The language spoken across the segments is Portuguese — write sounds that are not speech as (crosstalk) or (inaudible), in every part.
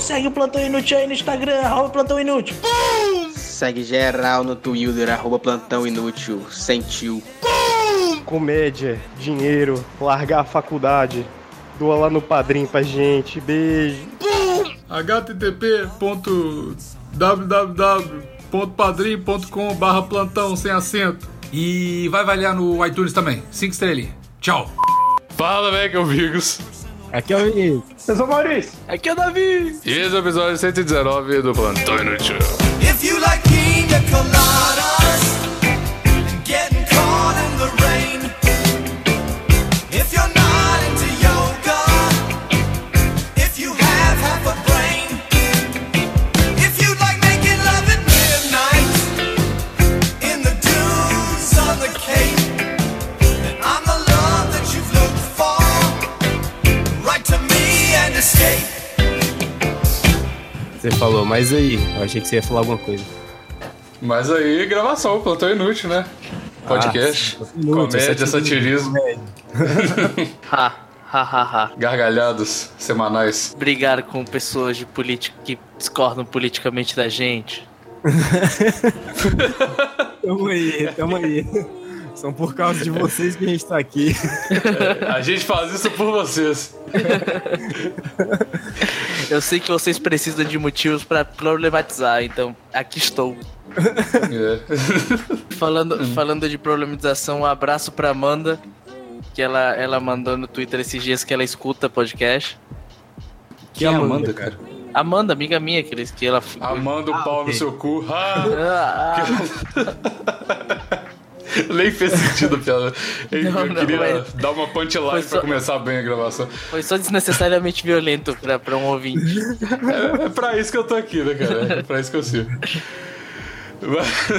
Segue o Plantão Inútil aí no Instagram, arroba Plantão Inútil. Segue geral no Twitter, arroba Plantão Inútil, sentiu. Comédia, dinheiro, largar a faculdade. Doa lá no padrinho pra gente. Beijo. http.www.padrim.com barra plantão sem acento. E vai avaliar no iTunes também. Cinco estrelinhas. Tchau. Fala, velho, que é o Vigos. Aqui é o Vinícius. Eu sou o Maurício. Aqui é o Davi. E esse é o episódio 119 do Plantão Inútil. If you like pina Você falou, mas aí, eu achei que você ia falar alguma coisa. Mas aí, gravação, Plantão Inútil, né? Podcast, Ah, inútil, comédia, satirismo, satirismo, (laughs) Ha, ha, ha, ha. gargalhados semanais. Brigar com pessoas de política que discordam politicamente da gente. (laughs) Tamo aí, tamo aí. São por causa de vocês que a gente tá aqui. A gente faz isso por vocês. Eu sei que vocês precisam de motivos pra problematizar, então aqui estou. É. Falando, falando de problematização, um abraço pra Amanda, que ela, ela mandou no Twitter esses dias que ela escuta podcast. Quem é Amanda, cara? Amanda, amiga minha, que, eles, que ela. Amanda o pau no seu cu. Ah, Ah, ah, (laughs) (laughs) nem fez sentido a piada. Eu, Não, eu não, queria mas- dar uma punchline Foi pra só- começar bem a gravação. foi só desnecessariamente violento pra, pra um ouvinte. É, é pra isso que eu tô aqui, né, cara? É pra isso que eu sirvo. Mas-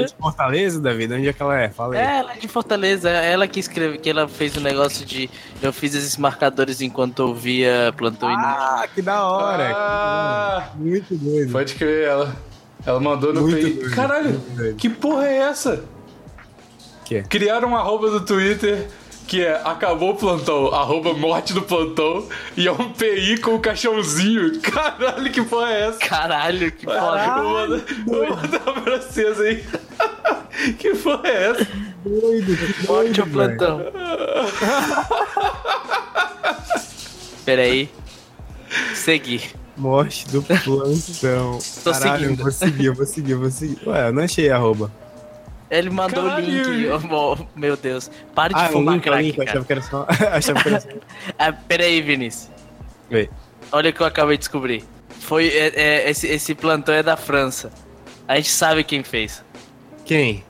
É de Fortaleza, Davi? De onde é que ela é? Fala aí. É, ela é de Fortaleza, é ela que escreve, que ela fez o negócio de. Eu fiz esses marcadores enquanto eu via plantão inútil. Ah, que da hora. Ah, Muito doido. pode crer, ela. Ela mandou no Muito PI. doido, Caralho, que porra é essa? Que? Criaram um arroba do Twitter que é acabou o plantão, arroba morte do plantão, e é um PI com um caixãozinho. (laughs) Caralho, que porra é essa? Caralho, que. Vou mandar, vou mandar pra vocês aí. (laughs) que porra é essa? Doido, que Morte doido, ao plantão. (laughs) Peraí. Seguir. Morte do plantão. Tô Caralho, seguindo. eu vou seguir, eu vou seguir, eu vou seguir. Ué, eu não achei arroba. Ele mandou o link. Oh, meu Deus. Para de Ah, o fumar link, é crack, link, cara. (laughs) achava que era só... achava que era só... Ah, peraí, Vinícius. Vê. Olha o que eu acabei de descobrir. Foi, é- é- esse, esse plantão é da França. A gente sabe quem fez. Quem?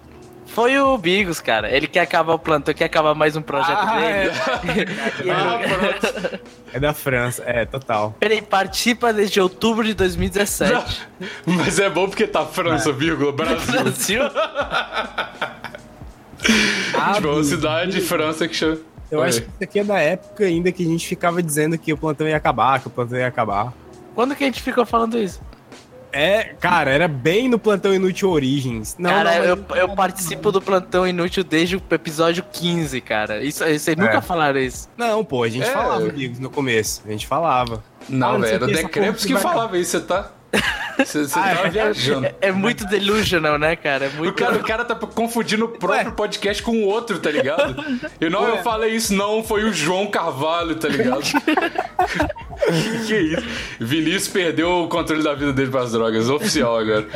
Foi o Bigos, cara. Ele quer acabar o plantão, quer acabar mais um projeto Ah, dele. (laughs) E ele- Ah, pronto. É da França, é, total. Peraí, participa desde outubro de 2017. Mas é bom porque tá França, vírgula, Brasil. Brasil? (laughs) tipo, é uma cidade de França que chama. Eu Oi. acho que isso aqui é da época ainda que a gente ficava dizendo que o plantão ia acabar, que o plantão ia acabar. Quando que a gente ficou falando isso? É, cara, era bem no plantão Inútil Origins. Não, cara, não, eu, eu participo do plantão inútil desde o episódio 15, cara. Isso, vocês nunca É. falaram isso. Não, pô, a gente É. falava, amigos, no começo. A gente falava. Não, Ah, velho, era o Decrepes que que falava isso, você tá. Você, você Ah, tava é. viajando. É, é muito delusional, né, cara? É muito. O cara, o cara tá confundindo o próprio Ué. podcast com o outro, tá ligado? E não, eu falei isso, não, foi o João Carvalho, tá ligado? (laughs) que isso? Vinícius perdeu o controle da vida dele pras drogas, oficial agora.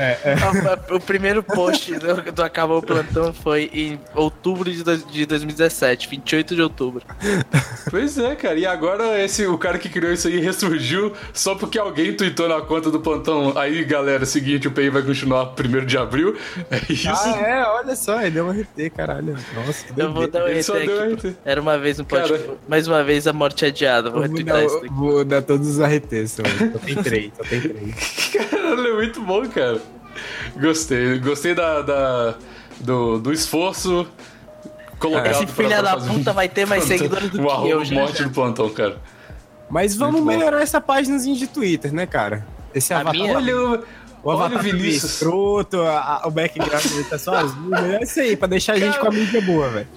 O primeiro post do, do Acabou o Plantão foi em outubro de, de 2017, 28 de outubro. Pois é, cara, e agora esse, o cara que criou isso aí ressurgiu só porque alguém tweetou na conta do plantão. Aí, galera, seguinte, o PI vai continuar 1 de abril. É isso. Ah, é, olha só, ele deu um RT, caralho. Nossa, que Eu vou dar um Ele só RT deu aqui. RT. Era uma vez um podcast. Cara. Mais uma vez a morte adiada. Vou retweetar dar, isso daqui. vou dar todos os RTs, também. só tem três, só tem três. (laughs) Caralho, é muito bom, cara. Gostei. Gostei da, da- do, do esforço colocado Esse filho da puta vai ter mais (laughs) seguidores do o que eu, já, morte do plantão, cara. Mas vamos melhorar essa páginazinha de Twitter, né, cara? Esse A avatar, minha? Olha, o- o olha avatar o Vinícius. escroto, a- a- o background dele tá só azul. É isso aí, pra deixar a gente com a mídia boa, velho.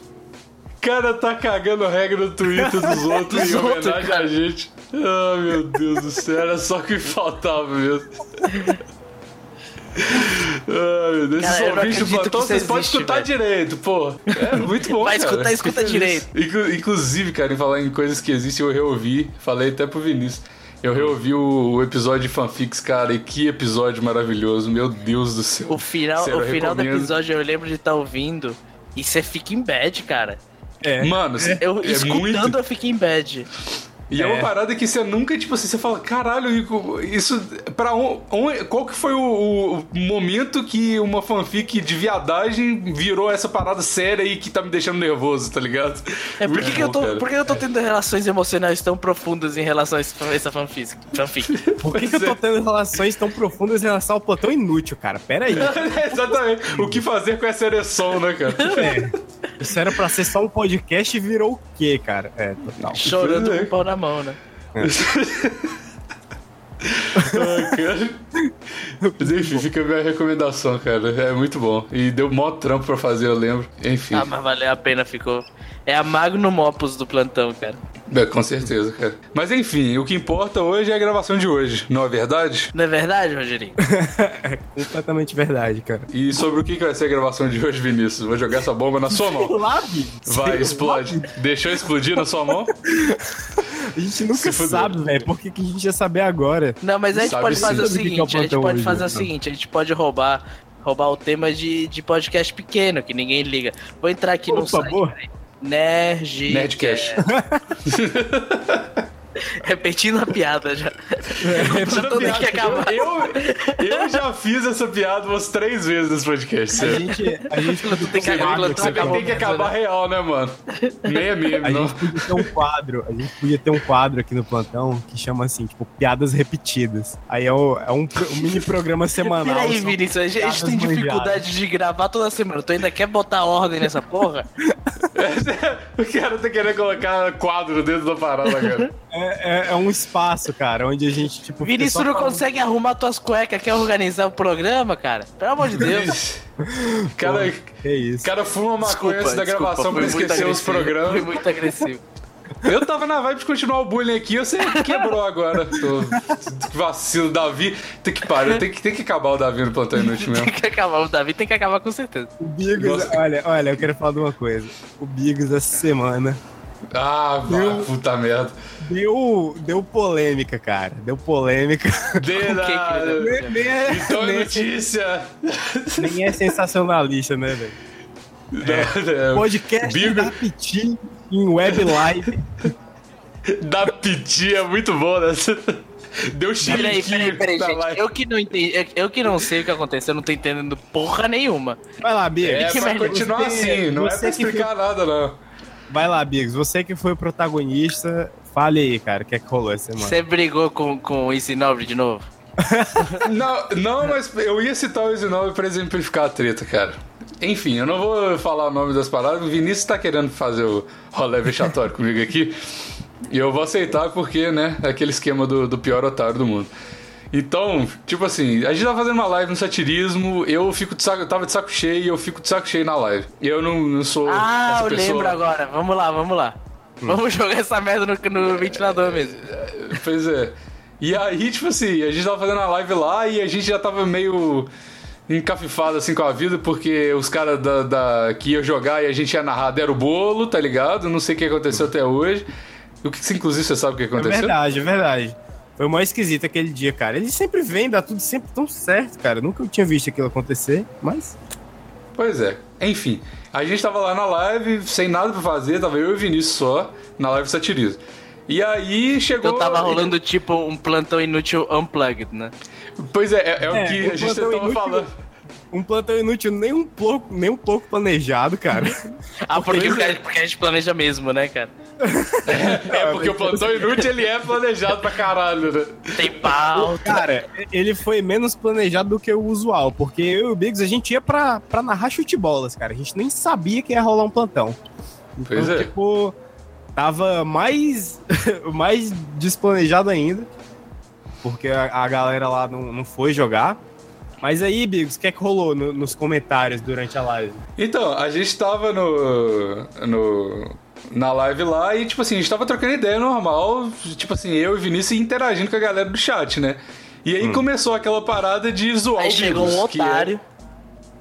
O cara tá cagando regra no Twitter dos (laughs) outros em Dos outros, homenagem cara. a gente. Ah, meu Deus do céu, era só o que faltava mesmo. Ai, meu Deus, Cara, ouvintes do plantão, vocês podem escutar velho. direito, pô. É muito bom, Vai escutar, escuta direito. Inclu- Inclusive, cara, em falar em coisas que existem, eu reouvi, falei até pro Vinícius. Eu reouvi o, o episódio de fanfics, cara, e que episódio maravilhoso, meu Deus do céu. O final, Sério, o final do episódio eu lembro de estar ouvindo e você fica em bad, cara. É. Mano, Eu é escutando muito. eu fico em bad. E é. uma É. parada que você nunca, tipo assim, você fala, caralho, Rico, isso. Pra qual que foi o, o momento que uma fanfic de viadagem virou essa parada séria e que tá me deixando nervoso, tá ligado? É, por que, eu tô, cara. por que eu tô tendo relações emocionais tão profundas em relação a essa fanfic? fanfic? (laughs) Por que, que eu tô tendo relações tão profundas em relação ao plantão inútil, cara? Pera aí. (laughs) Exatamente. O que fazer com essa ereção, né, cara? É. Isso era pra ser só um podcast e virou o quê, cara? É, total. Chorando é. com o pau na mão, né? Ai, (laughs) Mas enfim, fica a minha recomendação, cara. É muito bom. E deu mó trampo pra fazer, eu lembro. Enfim. Ah, mas valeu a pena, ficou. É a Magnum Opus do plantão, cara. É, com certeza, cara. Mas enfim, o que importa hoje é a gravação de hoje, não é verdade? Não é verdade, Rogerinho? É (laughs) completamente verdade, cara. E sobre o que que vai ser a gravação de hoje, Vinícius? Vou jogar essa bomba na sua mão. Vai, Sei explode. Deixou explodir na sua mão? (laughs) A gente nunca sabe, velho. Por que, que a gente ia saber agora? Não, mas a gente pode fazer o é o seguinte, a gente pode fazer o seguinte, a gente pode roubar roubar o tema de, de podcast pequeno, que ninguém liga. Vou entrar aqui Por no site. favor. Nerd. Nerdcast. (laughs) (laughs) Repetindo a piada já. já tô tendo que acabar. Eu, eu já fiz essa piada umas três vezes nesse podcast. A gente, a gente tem que acabar, que tem que acabar real, né, mano? Nem é meme, A não. gente podia ter um quadro, a gente podia ter um quadro aqui no plantão que chama assim, tipo, piadas repetidas. Aí é, o- é um, um mini programa semanal. Peraí, Vinícius, a gente, a tem dificuldade de gravar toda semana. Tu ainda quer botar ordem nessa porra? (laughs) O cara tá querendo colocar quadro dentro da parada, cara. É, é- é um espaço, cara, onde a gente, tipo. Vinícius não consegue arrumar tuas cuecas, quer organizar o programa, cara? Pelo amor de Deus. Cara, Que isso. cara fuma maconha antes da gravação pra esquecer os agressivo, Foi programas. muito agressivo. Eu tava na vibe de continuar o bullying aqui, você quebrou agora. Tô... Que vacilo, Davi. Tem que parar, tem que, tem que acabar o Davi no plantão inútil mesmo. Tem que acabar, o Davi tem que acabar com certeza. O Bigos, Nossa. olha, olha, eu quero falar de uma coisa. O Bigos essa semana Ah, vá, Eu- puta merda. Deu, deu polêmica, cara. Deu polêmica. De que que nada. nem, nem é, Então é nem, notícia. nem é sensacionalista, né, velho? Da, Podcast Bigo- da Piti em web live. da Piti é muito bom, né? Deu Peraí, peraí, peraí, na gente. live. Eu que não entendi, eu, eu que não sei o que aconteceu, não tô entendendo porra nenhuma. Vai lá, Bigos. É que merda. continuar Você- assim, não é pra que explicar nada, não. Vai lá, Bigos. Você que foi o protagonista, fale aí, cara, o que é que rolou essa semana? Você brigou com, com o Easy Nobre de novo? (laughs) Não, não, mas eu ia citar o Easy 9 pra exemplificar a treta, cara. Enfim, eu não vou falar o nome das paradas. O Vinícius tá querendo fazer o rolê vexatório (laughs) comigo aqui. E eu vou aceitar porque, né, é aquele esquema do, do pior otário do mundo. Então, tipo assim, a gente tá fazendo uma live no satirismo, eu fico de saco, eu tava de saco cheio e eu fico de saco cheio na live. Eu não, não sou Ah, essa eu pessoa. lembro agora. Vamos lá, vamos lá. Vamos jogar essa merda no, no ventilador mesmo. Pois é. E aí, tipo assim, a gente tava fazendo a live lá e a gente já tava meio encafifado assim com a vida, porque os caras da, da- que ia jogar e a gente ia narrar deram o bolo, tá ligado? Não sei o que aconteceu até hoje. O que, inclusive você sabe o que É aconteceu? verdade, é verdade. Foi o mais esquisito aquele dia, cara. Ele sempre vem, dá tudo sempre tão certo, cara. Nunca tinha visto aquilo acontecer, mas. Pois é. Enfim, a gente tava lá na live, sem nada pra fazer, tava eu e o Vinícius só, na live satirismo. E aí chegou. Eu tava rolando tipo um plantão inútil unplugged, né? Pois é, é, é o É, que a gente tava inútil- falando. Um plantão inútil nem um pouco, nem um pouco planejado, cara. (laughs) Ah, porque, é. porque a gente planeja mesmo, né, cara? É, (laughs) porque o plantão inútil ele é planejado pra caralho, né? Tem pau. Cara, ele foi menos planejado do que o usual, porque eu e o Biggs, a gente ia pra, pra narrar chute-bolas, cara. A gente nem sabia que ia rolar um plantão. Então, Pois é. tipo, tava mais, (laughs) mais desplanejado ainda, porque a, a galera lá não, não foi jogar. Mas aí, Biggs, o que é que rolou no- nos comentários durante a live? Então, a gente tava no. no na live lá e, tipo assim, a gente tava trocando ideia normal, tipo assim, eu e Vinícius interagindo com a galera do chat, né? E aí começou aquela parada de zoar Aí o chegou Bigos, um que é- otário.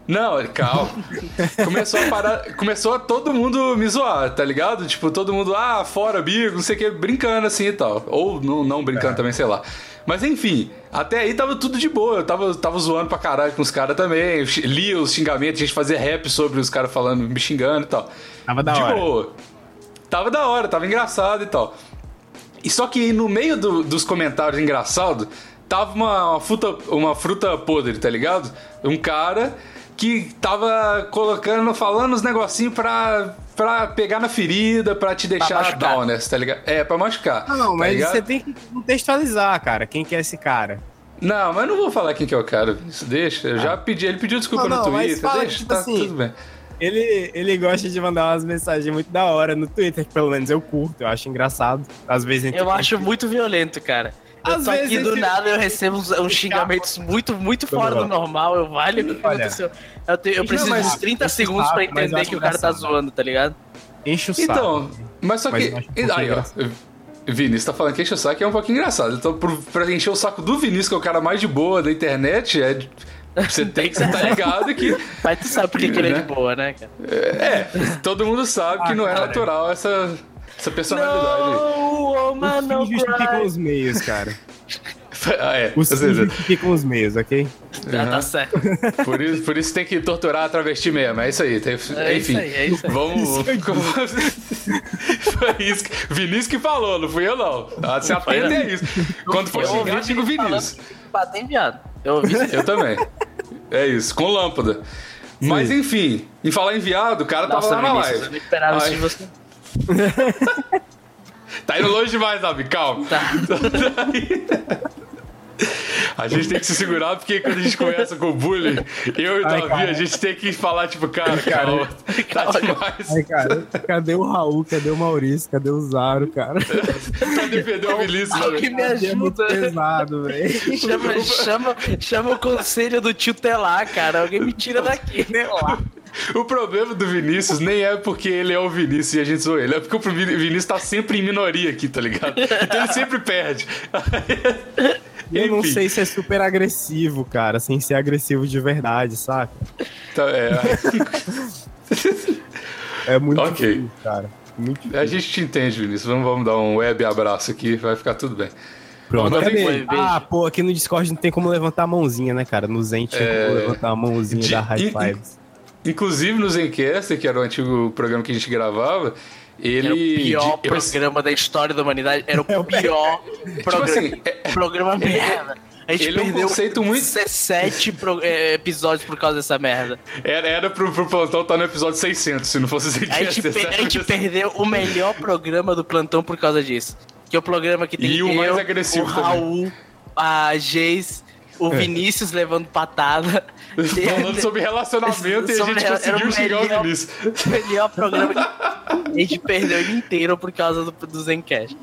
Não, calma. (laughs) começou a parar. Começou a todo mundo me zoar, tá ligado? Tipo, todo mundo, ah, fora, Bigo, não sei o que, brincando assim e tal. Ou não, não brincando também, sei lá. Mas enfim, até aí tava tudo de boa. Eu tava, tava zoando pra caralho com os caras também. Eu Lia os xingamentos, a gente fazia rap sobre os caras falando, me xingando e tal. Tava da de hora. boa. Tava da hora, tava engraçado e tal. E só que no meio do- dos comentários engraçados, tava uma, uma fruta, uma fruta podre, tá ligado? Um cara que tava colocando, falando os negocinhos pra, pra pegar na ferida, pra te deixar machucar. downer, tá ligado? É, pra machucar. Ah, não, tá mas ligado? você tem que contextualizar, cara. Quem que é esse cara? Não, mas não vou falar quem que é o cara. Isso deixa. Eu já pedi, ele pediu desculpa Não, no não, mas Twitter. fala, deixa, tipo tá assim, tudo bem. Ele, ele gosta de mandar umas mensagens muito da hora no Twitter, que pelo menos eu curto, eu acho engraçado. Às vezes Eu acho muito violento, cara. Eu Às tô aqui vezes do nada, eu recebo uns, uns xingamentos muito, muito fora do normal. Eu valho o que Olha. Eu, tenho- eu preciso mas- de uns 30 esse segundos mas eu entender que o cara tá zoando, tá ligado? Enche o saco. Então, mas só Mas que. acho um aí, ó. Vinícius tá falando que enche o saco é um pouquinho engraçado. Então, pro, pra encher o saco do Vinícius, que é o cara mais de boa da internet, é. Você (laughs) tem que estar ligado que. Mas tu sabe por que que ele é Né? de boa, né, cara? É, todo mundo sabe que Ah, não é cara. natural essa, essa personalidade. No, Os woman, no fins justificam cry. os meios, cara. (laughs) Ah, é. Os seja, justificam os meios, ok? Ah, tá certo. (laughs) por, isso, por isso tem que torturar a travesti mesmo. É isso aí. Tem, É enfim. isso aí, é isso aí. (laughs) Vamos. Foi isso. que- Vinícius que falou, não fui eu, não. Ah, Se atende a isso. Quando for Eu xingar, ouvi xinga o ele Vinícius. Bater em viado. Eu ouvi isso. Eu também. É isso, com lâmpada. Mas enfim, em falar em viado, o cara Nossa, tava lá na Vinícius, eu live. não esperava isso Ai. de você. Tá indo longe demais, Davi, calma. Tá. A gente tem que se segurar porque quando a gente começa com o bullying, eu e o Davi, cara. a gente tem que falar, tipo, cara, calma. Tá (laughs) demais. Ai, cara, cadê o Raul? Cadê o Maurício? Cadê o Zaro, cara? (laughs) Defender o Vinícius, né? Alguém me É ajuda. pesado, velho. (laughs) Chama, chama, chama o conselho do tio Telar, cara. Alguém me tira daqui. O problema do Vinícius nem é porque ele é o Vinícius e a gente zoou ele, é porque o Vinícius tá sempre em minoria aqui, tá ligado? Então ele sempre perde. Eu não sei se é super agressivo, cara, sem ser agressivo de verdade, saca? Então, é, (laughs) É muito Ok. difícil, cara. Muito difícil. a gente te entende, Vinícius. Vamos, vamos dar um web abraço aqui, vai ficar tudo bem. Pronto, cadê? Ah, pô, aqui no Discord não tem como levantar a mãozinha, né, cara? No Zen tinha É. como levantar a mãozinha De- da High Fives. Inclusive no Zencast, que era o antigo programa que a gente gravava, ele. Era o pior de- eu- programa da história da humanidade. Era o pior programa. assim, é- programa merda. A gente ele é um perdeu conceito muito- 17 pro- episódios por causa dessa merda. Era, era pro, pro plantão estar no episódio 600, se não fosse o A gente, per- a gente perdeu o melhor programa do plantão por causa disso. Que é o programa que tem E o eu, mais agressivo o também. Raul, a Geis, o Vinícius levando patada. (laughs) Falando sobre relacionamento e a Sobre gente conseguiu o xingar o melhor- Vinícius. O melhor programa que (laughs) a gente perdeu ele inteiro por causa do, do Zencast.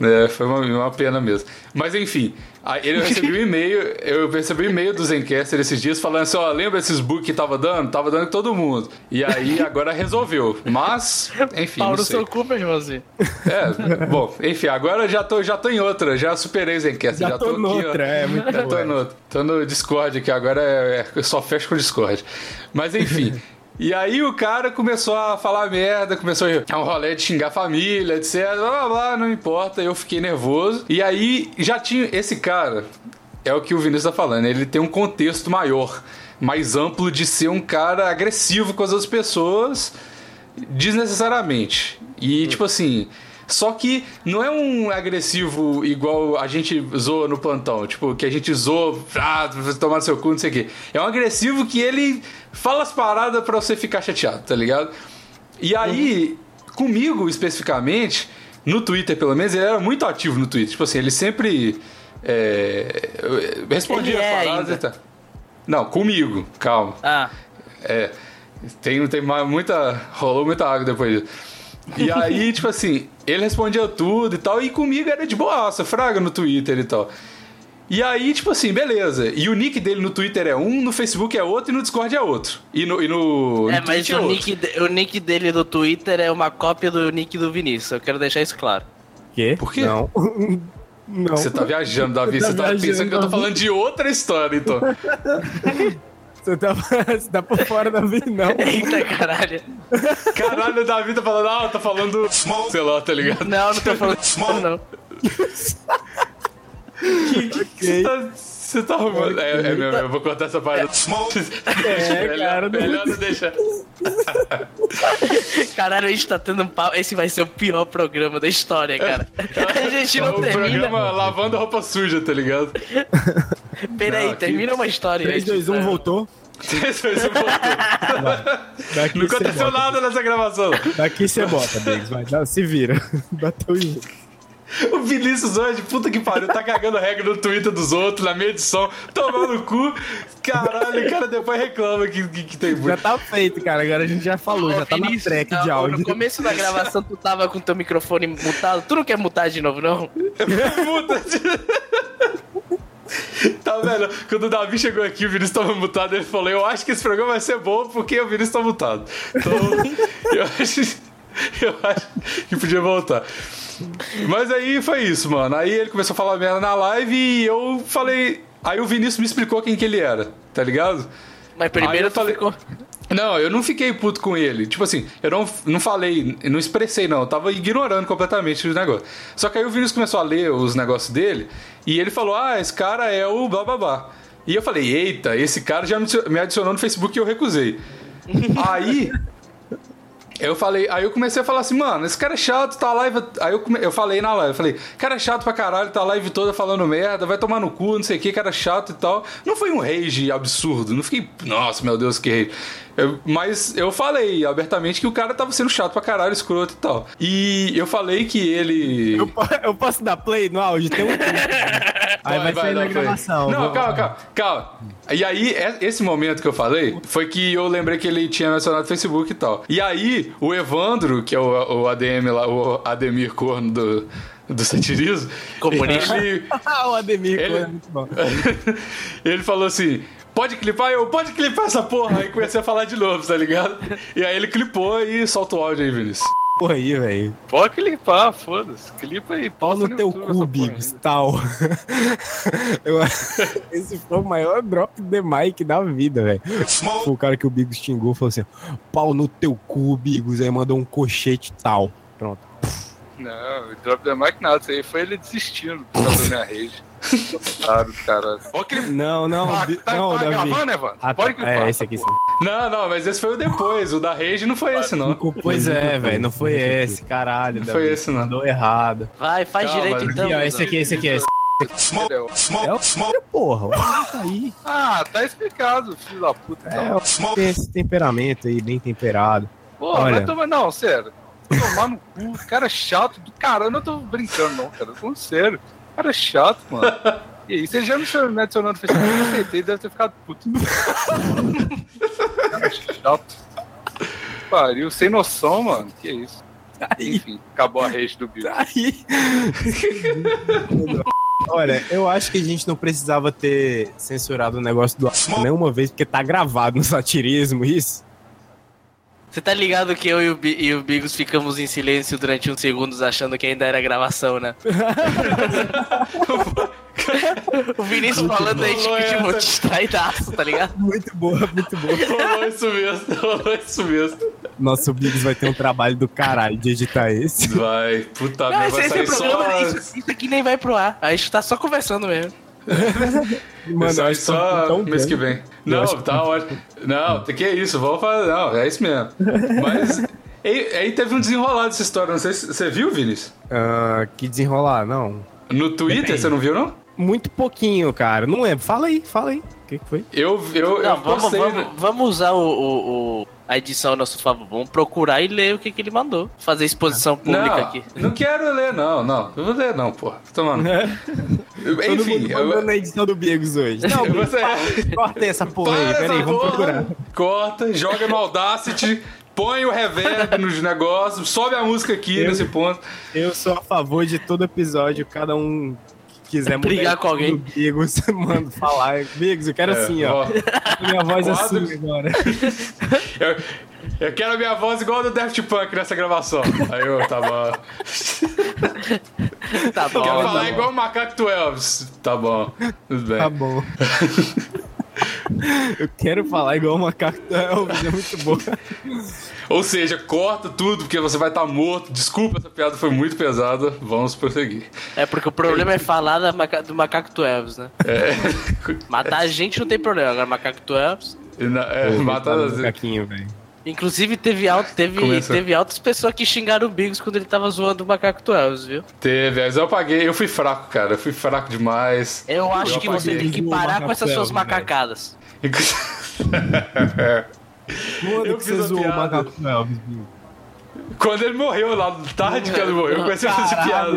É, foi uma, uma pena mesmo. Mas enfim, aí ele recebeu um e-mail, eu recebi um e-mail do Zencaster esses dias falando assim, ó, lembra esses bugs que tava dando? Tava dando com todo mundo. E aí agora resolveu. Mas, enfim, Pau não sei. seu cu, meu irmãozinho. É, bom, enfim, agora já tô, já tô em outra, já superei o Zencaster. Já, Já, tô aqui, ó. noutra, é muito Já tô boa. no, tô no Discord aqui, agora é, é- eu só fecho com o Discord. Mas enfim. E aí o cara começou a falar merda, começou a um rolê de xingar a família, etc. Blá blá blá, não importa, eu fiquei nervoso. E aí já tinha. Esse cara, é o que o Vinícius tá falando, ele tem um contexto maior, mais amplo de ser um cara agressivo com as outras pessoas desnecessariamente. E tipo assim. Só que não é um agressivo igual a gente zoa no plantão. Tipo, que a gente zoa, ah, tomar seu cu, não sei o quê. É um agressivo que ele fala as paradas pra você ficar chateado, tá ligado? E aí, comigo especificamente, no Twitter pelo menos, ele era muito ativo no Twitter. Tipo assim, ele sempre é, respondia Ele as é paradas e tal. Não, comigo, calma. Ah, É. Tem, tem muita. Rolou muita água depois disso. E (laughs) aí, tipo assim, ele respondia tudo e tal, e comigo era de boaça, fraga no Twitter e tal. E aí, tipo assim, beleza. E o nick dele no Twitter é um, no Facebook é outro e no Discord é outro. E no, e no, É, no mas Twitch é o outro. nick, de- o nick dele do Twitter é uma cópia do nick do Vinícius. Eu quero deixar isso claro. Quê? Por quê? Não. (laughs) Não. Você tá viajando, Davi. Tá Você tá viajando, pensando que eu tô Davi. falando de outra história, então. (laughs) Você tá, você tá por fora da vida, não. (laughs) Eita caralho. Caralho, o Davi tá falando, ah, tá falando. Sei lá, tá ligado? Não, não tô falando disso, não. (laughs) Você tá. Você tá arrumando. É, é mesmo, eu vou cortar essa parte. É, (laughs) melhor, cara, não- melhor não deixar. (laughs) Caralho, a gente tá tendo um pau. Esse vai ser o pior programa da história, cara. A gente não o termina. programa lavando roupa suja, tá ligado? Peraí, Não, termina uma história. 3, 2, 1, voltou. Isso foi isso, voltou. Não aconteceu nada nessa gravação. Daqui você bota, Biggs. Vai, dá- se vira. Bateu junto. (laughs) O Vinícius hoje, puta que pariu, tá cagando regra no Twitter dos outros, na minha edição, tomando no cu. Caralho, o cara depois reclama que, que, que tem Já muito. tá feito, cara. Agora a gente já falou. Já tá na Vinícius, track de não, áudio. No começo da gravação, tu tava com teu microfone mutado. Tu não quer mutar de novo, não? (laughs) Puta. Tá vendo? Quando o Davi chegou aqui, o Vinícius tava mutado, ele falou: Eu acho que esse programa vai ser bom porque o Vinícius tá mutado. Então, (laughs) eu acho, eu acho que podia voltar. Mas aí foi isso, mano. Aí ele começou a falar merda na live e eu falei. Aí o Vinícius me explicou quem que ele era, tá ligado? Mas primeiro eu falei- ficou. Não, eu não fiquei puto com ele. Tipo assim, eu não, não falei, não expressei, não. Eu tava ignorando completamente os negócios. Só que aí o Vinícius começou a ler os negócios dele e ele falou: Ah, esse cara é o blá blá blá. E eu falei: Eita, esse cara já me adicionou no Facebook e eu recusei. (laughs) aí. Eu falei, aí eu comecei a falar assim, mano, esse cara é chato, tá live. Aí eu, come- eu falei na live, eu falei, cara é chato pra caralho, tá a live toda falando merda, vai tomar no cu, não sei o que, cara é chato e tal. Não foi um rage absurdo, não fiquei, nossa, meu Deus, que rage. Eu- mas eu falei abertamente que o cara tava sendo chato pra caralho, escroto e tal. E eu falei que ele. Eu, eu posso dar play no áudio? Tem um tempo. Aí vai, sair dar na play. gravação. Não, Vou- calma, calma, calma. E aí, é- esse momento que eu falei, foi que eu lembrei que ele tinha mencionado o Facebook e tal. E aí, o Evandro, que é o, o ADM lá, o Ademir Corno do, do satirismo, Comunista. ele, Ah, (laughs) o Ademir, Ele- é muito bom. (laughs) ele falou assim. Pode clipar? Eu, pode clipar essa porra. Aí comecei a falar de novo, tá ligado? E aí ele clipou e solta o áudio aí, Vinícius. Porra aí, velho. Pode clipar, foda-se. Clipa aí, Pau no teu cu, Biggs, (laughs) tal. Eu- Esse foi o maior drop de mic da vida, velho. Foi o cara que o Biggs xingou, falou assim, pau no teu cu, Biggs, aí mandou um cochete tal. Pronto. Não, Drop the Mic nada. Isso aí foi ele desistindo da minha rede. Claro, cara. Pode clipar. Não, não, Ah, tá, não, tá Davi. gravando, Evandro? Ah, Pode tá. clipar. É, esse aqui sim. Não, não, mas esse foi o depois. O da Rage não foi esse, não. Pois é, velho, não foi esse, caralho. Não Davi. foi esse, não. Mandou errado. Vai, faz Calma, direito então. Aqui, ó, esse aqui, esse aqui, esse Entendeu? é o porra, tá aí. Ah, tá explicado, filho da puta. É, Então. o- tem esse temperamento aí, bem temperado. Pô, olha. vai tomar. Não, sério. Tomar no cu. Cara chato do caralho. Eu não tô brincando, não, cara. Eu tô falando sério. Cara é chato, mano. E aí, você já me adicionou no Facebook, eu aceitei, deve ter ficado puto. Cara é chato. Pariu, sem noção, mano. Que isso. Enfim, acabou a rede do Bill. Aí. Olha, eu acho que a gente não precisava ter censurado o negócio do nenhuma vez, porque tá gravado no satirismo isso. Você tá ligado que eu e o, Bi- e o Bigos ficamos em silêncio durante uns segundos achando que ainda era gravação, né? (laughs) o Vinícius falando aí, tipo, tipo, distraidaço, tá ligado? Muito boa, muito boa. Rolou isso mesmo, rolou isso mesmo. Nosso Biggs vai ter um trabalho do caralho de editar esse. Vai, puta merda, vai esse sair programa, só... isso, isso aqui nem vai pro ar. A gente tá só conversando mesmo. (laughs) Mano, que só tão mês que vem. Não, que- tá ótimo. Não, que é isso, vamos fazer. Não, é isso mesmo. (laughs) Mas aí, teve um desenrolado essa história, não sei se você viu, Vinícius? Ah, que desenrolar, não. No Twitter, Depende. você não viu, não? Muito pouquinho, cara. Não lembro. Fala aí, fala aí. O que, que foi? Eu, eu, Não, eu vamos, postei... vamos, vamos usar o, o- o- a edição a nosso favor. Vamos procurar e ler o que, que ele mandou. Fazer exposição pública Não, aqui. não quero ler, não, não. Não vou ler, não, porra. Tô tomando. (laughs) Todo Enfim, mundo mandando eu, na edição do Biggs hoje. Não, você... corta essa porra aí. Para aí, essa vamos porra, procurar. Corta, joga no Audacity, põe o reverb nos negócios, sobe a música aqui Eu- nesse ponto. Eu sou a favor de todo episódio, cada um quiser (laughs) Brigar com alguém. do Bigos, (laughs) manda falar. Bigos, eu quero É, assim, ó. Minha voz Quadro- assim agora. (laughs) Eu, eu quero a minha voz igual a do Daft Punk nessa gravação. Aí eu, tá bom. Tá bom. Quero tá falar bom. igual o Macaco 12. Tá bom. Tudo bem. Tá bom. (laughs) Eu quero falar igual o macaco do Elvis, é muito bom. Ou seja, corta tudo, porque você vai estar morto. Desculpa, essa piada foi muito pesada. Vamos prosseguir. É porque o problema é falar do macaco do Elvis, né? É. (laughs) Matar a gente não tem problema, agora macaco do Elvis. Na- é, matar as- do macaquinho, velho. Inclusive, teve, alto, teve, Começou. teve altas pessoas que xingaram o Bigos quando ele tava zoando o macaco do Elvis, viu? Teve, mas eu apaguei. Eu fui fraco, cara. Eu fui fraco demais. Eu acho Eu que você tem que parar com essas suas Elvis, macacadas. Quando Eu que fiz você zoou o macaco do Elvis, Binho? Quando ele morreu, lá tarde que ele morreu, eu comecei a fazer piada.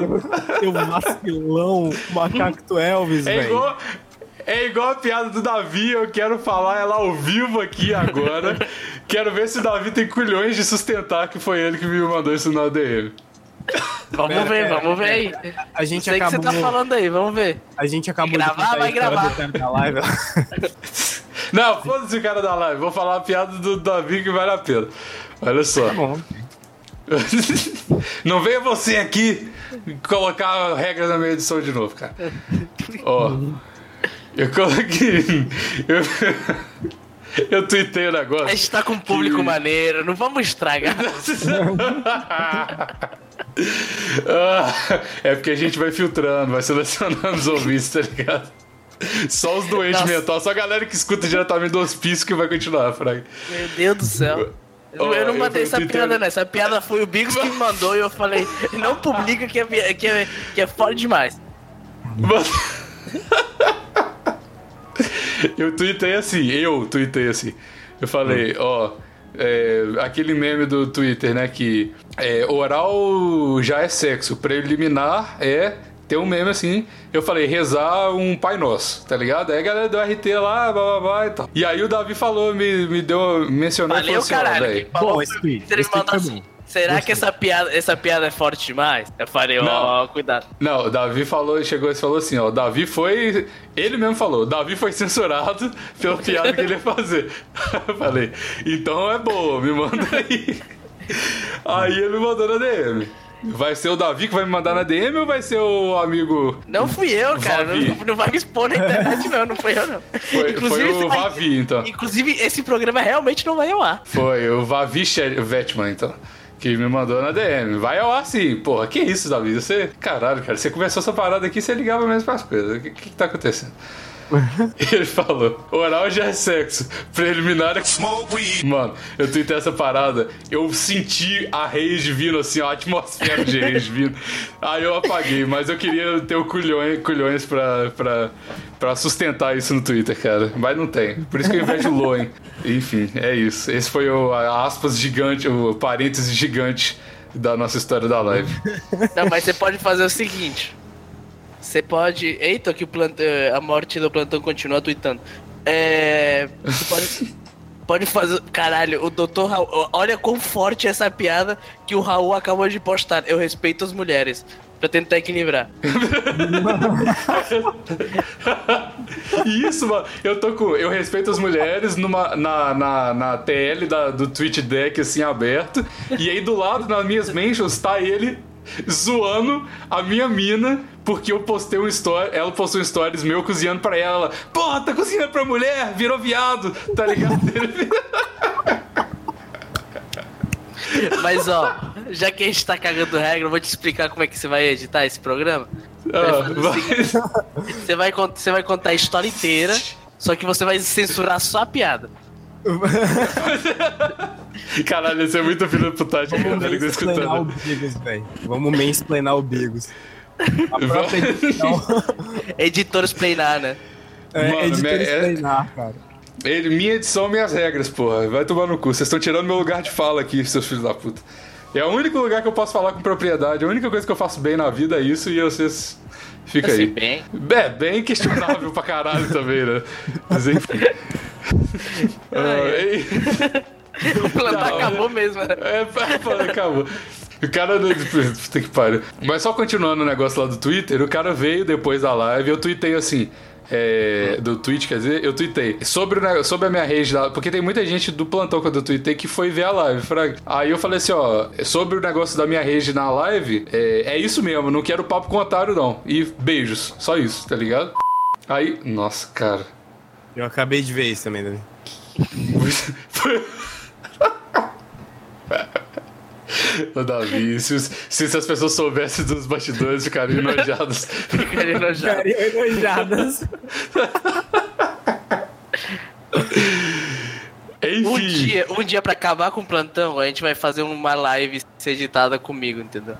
Teu vacilão, macaco do Elvis, É velho. igual, é igual a piada do Davi, eu quero falar ela ao vivo aqui agora. Quero ver se o Davi tem culhões de sustentar que foi ele que me mandou isso na DM. Vamos Pera, ver, pera, vamos ver aí. A gente Sei que você acabou. tá falando aí, vamos ver. A gente acabou Gravar, de vai gravar. do cara da live. (laughs) Não, foda-se o cara da live, vou falar a piada do Davi que vale a pena. Olha só. Tá bom. (laughs) Não venha você aqui colocar regras na minha edição de novo, cara. Ó. Eu coloquei. (laughs) Eu, (laughs) eu tuitei o A negócio. gente tá com um público Que- maneiro, não vamos estragar. (laughs) Ah, é porque a gente vai filtrando, vai selecionando os ouvintes, tá ligado? Só os doentes mentais, só a galera que escuta diretamente do hospício que vai continuar, Frank. Meu Deus do céu. Eu, Ó, eu não mandei eu essa piada, não. Essa piada foi o Bigos que me mandou e eu falei, não publica que é, que é, que é foda demais. Mano. (laughs) Eu tuitei assim, eu tuitei assim. Eu falei, ó, é, aquele meme do Twitter, né, que é, oral já é sexo, preliminar é ter um meme assim. Eu falei, rezar um Pai Nosso, tá ligado? Aí a galera deu RT lá, blá blá blá e tal. E aí o Davi falou, me, me deu, mencionou e Valeu, falou assim, ó, caralho. falou Bom, esse tweet, esse tweet foi assim. bom. Será que essa piada, essa piada é forte demais? Eu falei, ó, Não. cuidado. Não, o Davi falou, chegou e falou assim, ó, o Davi foi, ele mesmo falou, o Davi foi censurado (laughs) pela piada que ele ia fazer. Eu (laughs) falei, então é boa, me manda aí. (laughs) Aí ele me mandou na DM. Vai ser o Davi que vai me mandar na DM ou vai ser o amigo... Não fui eu, cara. Não, não vai me expor na internet, não. Não fui eu, não. Foi, foi o Vavi, então. Inclusive, esse programa realmente não vai ao ar. Foi o Vavi Vetman, então. Que me mandou na DM. Vai ao ar sim. Porra, que isso, Davi? Você. Caralho, cara. Você começou essa parada aqui, você ligava mesmo pras coisas. O que, que tá acontecendo? (laughs) Ele falou: oral já é sexo. Preliminar é. Mano, eu tuitei essa parada. Eu senti a rage vindo, assim, ó, a atmosfera de rage (laughs) vindo. Aí eu apaguei, mas eu queria ter o culhões, culhões pra, pra, pra sustentar isso no Twitter, cara. Mas não tem. Por isso que eu invejo o Loen. Enfim, é isso. Esse foi o a aspas gigante, o parênteses gigante da nossa história da live. Não, mas você pode fazer o seguinte. Você pode. Eita, que o plant... a morte do plantão continua tweetando. É. Você pode. (laughs) Pode fazer. Caralho, o doutor Raul. Olha quão forte é essa piada que o Raul acabou de postar. Eu respeito as mulheres. Pra tentar equilibrar. (laughs) Isso, mano. Eu tô com. Eu respeito as mulheres numa, na, na, na TL da, do Twitch Deck, assim, aberto. E aí do lado, nas minhas mentions, tá ele zoando a minha mina. Porque eu postei um story, ela postou um stories meu cozinhando pra ela. Porra, tá cozinhando pra mulher, virou viado, tá ligado? (laughs) Mas ó, já que a gente tá cagando regra, eu vou te explicar como é que você vai editar esse programa. Ah, vai- Você vai, você vai contar a história inteira, só que você vai censurar só a piada. (laughs) Caralho, isso é muito filho da putagem, Vamos tá mansplainar o. Bigos, velho. Vamos mansplainar o Bigos. A própria edição (laughs) Editores pleinar, né? é Mano, editor é- explainar, cara. Ele, minha edição, minhas regras, porra. Vai tomar no cu. Vocês estão tirando meu lugar de fala aqui, seus filhos da puta. É o único lugar que eu posso falar com propriedade. A única coisa que eu faço bem na vida é isso e vocês. Fica Assim, aí. bem. É, bem questionável pra caralho também, né? Mas enfim. Ah, (laughs) e- O plantão Não, acabou mesmo, né? É, acabou. O cara. Puta que pariu. Mas só continuando o negócio lá do Twitter, o cara veio depois da live, eu tuitei assim. É, do Twitch, quer dizer, eu tuitei sobre, o sobre a minha rede lá, porque tem muita gente do plantão quando eu tuitei que foi ver a live, fraga. Aí eu falei assim, ó, sobre o negócio da minha rede na live, é, é isso mesmo, não quero papo com otário não. E beijos, só isso, tá ligado? Aí, nossa, cara. Eu acabei de ver isso também, Davi. (laughs) (laughs) Ô, Davi, se, os- se as pessoas soubessem dos bastidores, ficariam enojadas. (laughs) Ficaria enojado. Ficariam enojadas. Enfim. Um dia, um dia pra acabar com o plantão, a gente vai fazer uma live ser editada comigo, entendeu?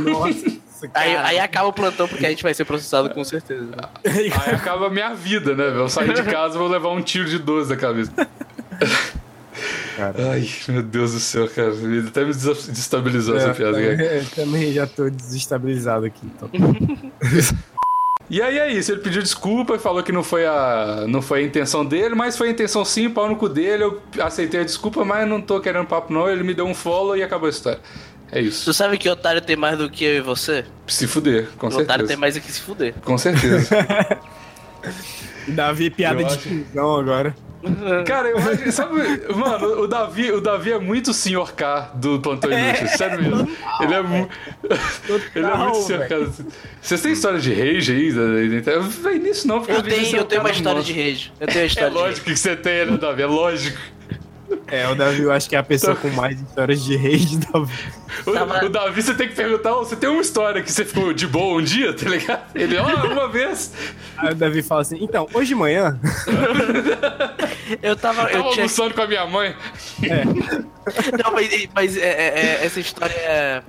Nossa, Aí, aí acaba o plantão porque a gente vai ser processado com certeza. Aí acaba a minha vida, né, velho? Eu sair de (laughs) casa e vou levar um tiro de 12 na cabeça. Ai, meu Deus do céu, cara. Ele Até me desa- destabilizou essa É, piada. cara. eu também já tô desestabilizado aqui. Então. (laughs) E aí é isso, ele pediu desculpa e falou que não foi, a, não foi a intenção dele, mas foi a intenção sim, pau no cu dele. Eu aceitei a desculpa, mas não tô querendo papo não. Ele me deu um follow e acabou a história. É Tu isso. sabe que otário tem mais do que eu e você? Se fuder, com o otário tem certeza. mais do que se fuder. Com certeza. (laughs) Davi, piada Eu de acho- agora. (laughs) Cara, eu sabe, mano, o Davi, o Davi é muito senhor K do Plantão Inútil, sério mesmo. Ele é, mu... ele é muito senhor K. Vocês têm história de rage aí? internet? Vem nisso não, porque Eu tenho, é eu tenho uma história de rage. Eu tenho uma É história de rage. lógico que você tem, né, Davi? É lógico. É, o Davi eu acho que é a pessoa com mais histórias de rage (laughs) da O, Tava- o Davi, você tem que perguntar, "Ô, você tem uma história que você ficou de boa um dia, tá ligado? Ele, ó, uma vez. Aí o Davi fala assim, então, hoje de manhã, (laughs) Eu tava. Eu Tava tinha, almoçando com a minha mãe. (laughs) não, mas, mas é, é, é, essa história é,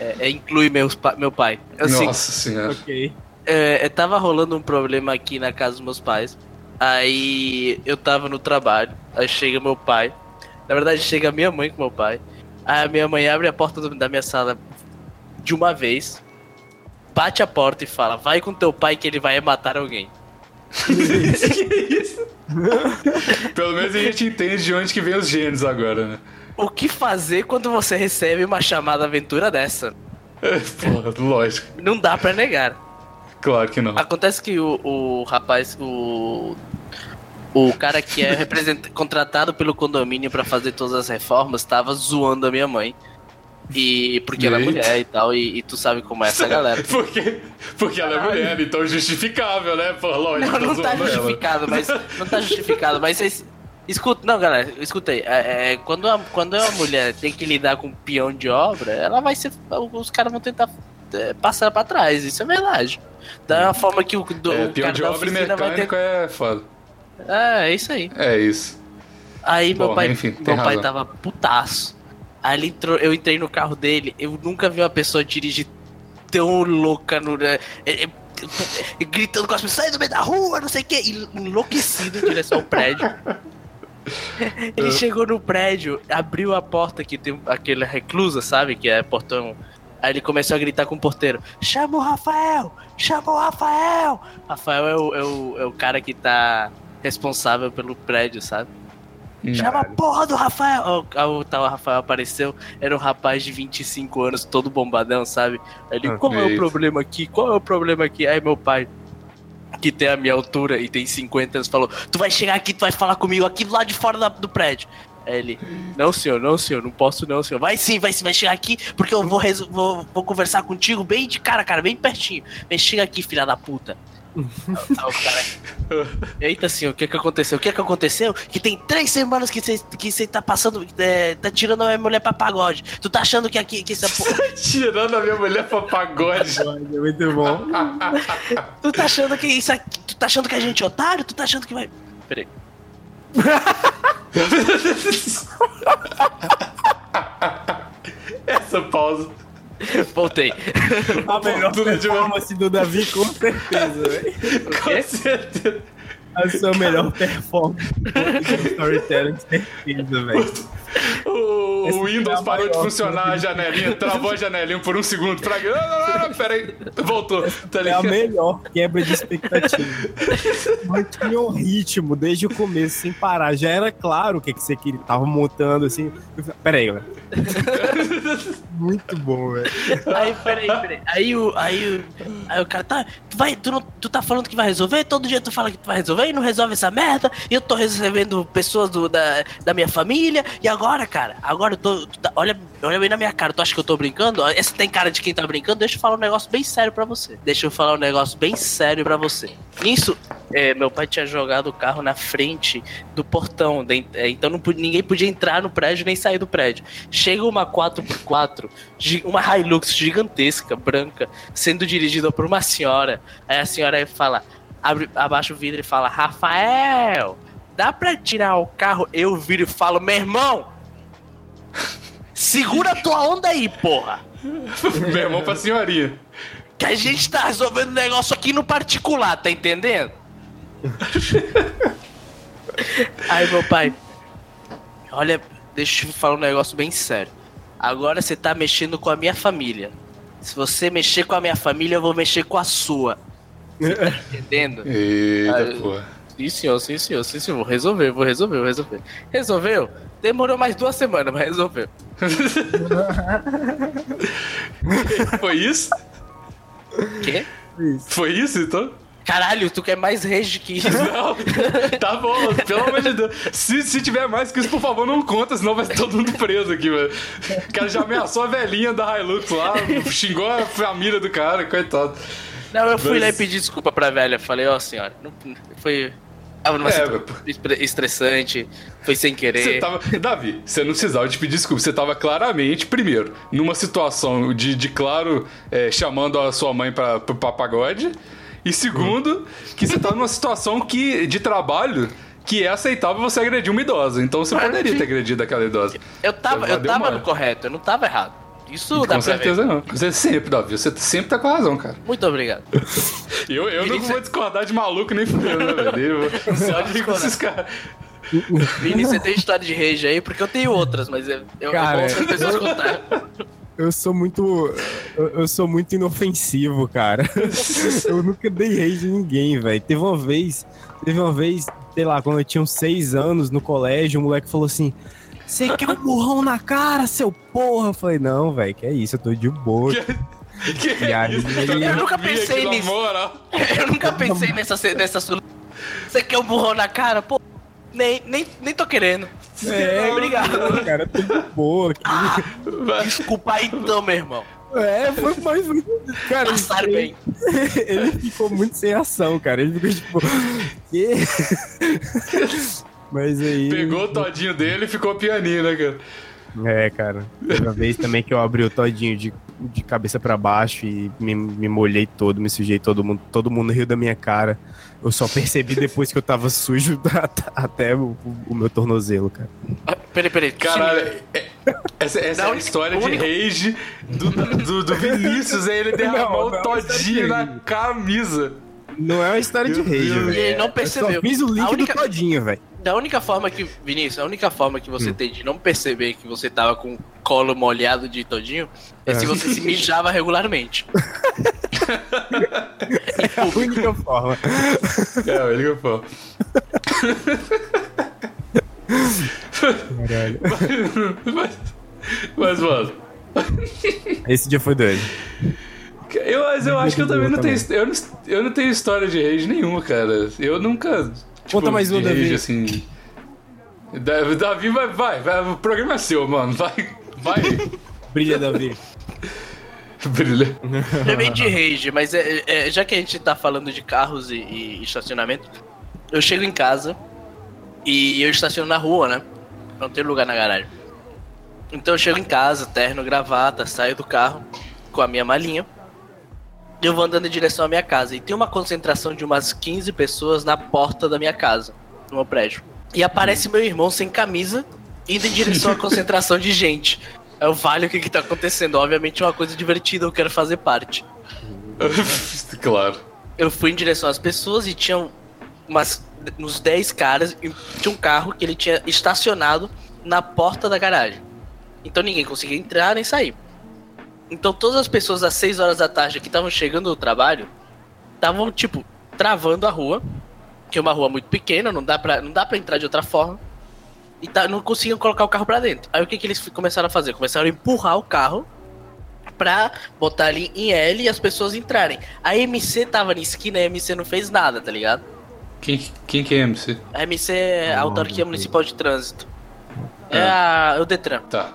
é- é inclui meus, meu pai. Assim, Nossa senhora. ok. é, é, tava rolando um problema aqui na casa dos meus pais. Aí eu tava no trabalho. Aí chega meu pai. Na verdade, chega minha mãe com meu pai. Aí a minha mãe abre a porta do- da minha sala de uma vez. Bate a porta e fala: Vai com teu pai que ele vai matar alguém. (laughs) Pelo menos a gente entende de onde que vem os gênios agora, né? O que fazer quando você recebe uma chamada aventura dessa? (laughs) Porra, lógico. Não dá pra negar. Claro que não. Acontece que o, o rapaz, o. O cara que é represent... (laughs) contratado pelo condomínio pra fazer todas as reformas tava zoando a minha mãe. E porque ela é Eita. mulher e tal, e, e tu sabe como é essa galera. (laughs) Porque, porque ela é mulher, então justificável, né? Pô, lógico. Não, não tá zoando ela. justificado, mas. Não tá justificado, mas vocês. Escuta, não, galera, escuta aí. É, é, quando, a, quando uma mulher tem que lidar com um peão de obra, ela vai ser. Os caras vão tentar é, passar pra trás, isso é verdade. Da forma que o, do, É, cara de obra vai ter. mecânico é foda. É, é isso aí. É isso. Aí meu Bom, pai, enfim, meu pai tava putaço. Aí ele entrou, eu entrei no carro dele, eu nunca vi uma pessoa dirigir tão louca no. é, é, é, gritando com as pessoas, sai do meio da rua, não sei o que, enlouquecido em direção ao prédio. (laughs) Ele chegou no prédio, abriu a porta que tem aquele reclusa, sabe? Que é portão. Aí ele começou a gritar com o porteiro: Chama o Rafael! Chama o Rafael! Rafael é o, é o, é o cara que tá responsável pelo prédio, sabe? Chama a porra do Rafael! O tal Rafael apareceu, era um rapaz de 25 anos, todo bombadão, sabe? Aí ele, Ah, qual é o eita. problema aqui? Qual é o problema aqui? Aí meu pai, que tem a minha altura e tem 50 anos, falou: Tu vai chegar aqui, tu vai falar comigo aqui do lado de fora da- do prédio. Aí ele, não senhor, não senhor, não posso não senhor. Vai sim, vai sim, vai chegar aqui, porque eu vou, vou, vou conversar contigo bem de cara, cara, bem pertinho. Vem, chega aqui, filha da puta. Aí o cara, Eita senhor, o que que aconteceu? O que que aconteceu? Que tem três semanas que você que cê tá passando, é, tá tirando a minha mulher pra pagode. Tu tá achando que aqui, que essa (laughs) porra... Tirando a minha mulher pra pagode. É muito bom. (laughs) Tu tá achando que isso aqui, tu tá achando que a gente é otário? Tu tá achando que vai... Peraí. (laughs) Essa pausa. Voltei. A melhor performance do Davi, com certeza, velho. Com certeza. A sua melhor performance de storytelling, certeza, velho. O, o Windows é parou de funcionar a janelinha, travou a janelinha por um segundo. Pra... Não, não, não, pera aí. Voltou. Tá É a melhor quebra de expectativa. Mantinha o ritmo desde o começo, sem parar. Já era claro o que, que você queria. Tava montando assim. Eu falei, Pera aí, galera. Muito bom, velho. Aí, peraí, peraí. Aí o, aí o, aí o cara tá. Tu, vai, tu, não, tu tá falando que vai resolver? Todo dia tu fala que tu vai resolver e não resolve essa merda. E eu tô recebendo pessoas do, da, da minha família. E agora, cara, agora eu tô. tá- olha, olha bem na minha cara. Tu acha que eu tô brincando? Essa tem cara de quem tá brincando? Deixa eu falar um negócio bem sério pra você. Deixa eu falar um negócio bem sério pra você. Nisso, é, meu pai tinha jogado o carro na frente do portão. de- é, então não, ninguém podia entrar no prédio nem sair do prédio. Chega uma 4x4, gi- uma Hilux gigantesca, branca, sendo dirigida por uma senhora. Aí a senhora fala, abre, abaixa o vidro e fala: Rafael, dá pra tirar o carro? Eu viro e falo: Meu irmão, segura tua onda aí, porra. (laughs) Meu irmão pra senhorinha. Que a gente tá resolvendo um negócio aqui no particular, tá entendendo? (laughs) Aí meu pai, olha, deixa eu te falar um negócio bem sério. Agora você tá mexendo com a minha família. Se você mexer com a minha família, eu vou mexer com a sua. Você tá entendendo? Eita, Ah, porra. Sim, senhor, sim, senhor, sim, senhor. Vou resolver, vou resolver, vou resolver. Resolveu? Demorou mais duas semanas, mas resolveu. (laughs) Foi isso? Quê? Foi isso, então? Caralho, tu quer mais rage que isso? (laughs) Não, tá bom, pelo amor de Deus. Se, se tiver mais que isso, por favor, não conta, senão vai ser todo mundo preso aqui, velho. O cara já ameaçou a velhinha da Hilux lá, xingou a família do cara, coitado. Não, eu fui Mas- lá e pedi desculpa pra velha. Falei, ó, senhora, não, foi. Tava numa É, estressante, foi sem querer. Você tava. Davi, você não precisava te pedir desculpa. Você tava claramente, primeiro, numa situação de, de claro, é, chamando a sua mãe pra, pra, pra pagode. E segundo, que você tá numa situação que, de trabalho que é aceitável você agredir uma idosa. Então você Mas, poderia ter agredido aquela idosa. Eu tava, eu Deu tava no correto, eu não tava errado. Isso dá Com pra certeza ver. não. Você sempre, Davi, você sempre tá com a razão, cara. Muito obrigado. (laughs) Eu, eu não vou discordar de maluco nem fudendo, né, velho? Eu- Pode olha com esses caras. (laughs) Vini, você tem história de rage aí, porque eu tenho outras, mas eu, eu, Cara, é as pessoas contarem. (laughs) Eu sou muito. Eu, eu sou muito inofensivo, cara. eu nunca dei rage em ninguém, velho. Teve uma vez. Teve uma vez, sei lá, quando eu tinha uns seis anos no colégio, o moleque falou assim. Você quer um burrão na cara, seu porra? Eu falei, não, velho, que é isso, eu tô de boa. Que E aí, isso? ele- Eu nunca aqui pensei nisso. (laughs) Eu nunca pensei nessa, nessa solução. Você quer um burrão na cara? Pô, nem, nem, nem tô querendo. É, (laughs) Obrigado. cara, eu tô de boa. Vai. (laughs) Desculpa aí então, meu irmão. É, foi mais. Cara, Passaram ele, bem. ele ficou muito sem ação, cara. Ele ficou tipo. Mas aí. Pegou o todinho dele e ficou pianinho, né, cara? É, cara. Uma vez também que eu abri o todinho de, de cabeça pra baixo e me, me molhei todo, me sujei todo mundo. Todo mundo riu da minha cara. Eu só percebi depois que eu tava sujo (laughs) até o, o meu tornozelo, cara. Ah, Peraí, peraí. Caralho, é- essa, essa é a história o de rage do, do, do Vinícius, aí ele derramou o todinho isso na camisa. Não é uma história de rage, velho. Ele não Eu percebeu. só fiz o link única- do todinho, velho. Da única forma que, Vinícius, a única forma que Hum. você tem de não perceber que você tava com o colo molhado de todinho é, se É. você se mijava regularmente. (laughs) É a única forma. É, ele que pô. Caralho. Mas, mas, mano, Esse dia foi doido. eu, mas eu acho que eu também não tenho. Eu não, eu não tenho história de rage nenhuma, cara. Eu nunca. Tipo, Conta mais uma, Davi. rage, assim. Da- Davi vai, vai, vai. O programa é seu, mano. Vai. Vai. (laughs) Brilha, Davi. (laughs) Brilha. É bem de rage, mas é, é- já que a gente tá falando de carros e, e estacionamento, eu chego em casa e eu estaciono na rua, né? Não tem lugar na garagem. Então eu chego em casa, terno, gravata, saio do carro com a minha malinha. E eu vou andando em direção à minha casa. E tem uma concentração de umas 15 pessoas na porta da minha casa, no meu prédio. E aparece meu irmão sem camisa, indo em direção à (laughs) concentração de gente. Eu vale o que, que tá acontecendo. Obviamente é uma coisa divertida, eu quero fazer parte. (laughs) claro. Eu fui em direção às pessoas e tinham umas, uns 10 caras e tinha um carro que ele tinha estacionado na porta da garagem. Então ninguém conseguia entrar nem sair. Então todas as pessoas às 6 horas da tarde que estavam chegando do trabalho estavam, tipo, travando a rua, que é uma rua muito pequena, não dá pra, não dá pra entrar de outra forma. E tá, não conseguiam colocar o carro pra dentro. Aí o que, que eles começaram a fazer? Começaram a empurrar o carro pra botar ali em L e as pessoas entrarem. A MC tava na esquina e a MC não fez nada, tá ligado? Quem, quem que é MC? A MC é a Autarquia Municipal de Trânsito. É, a, é o Detran, Tá.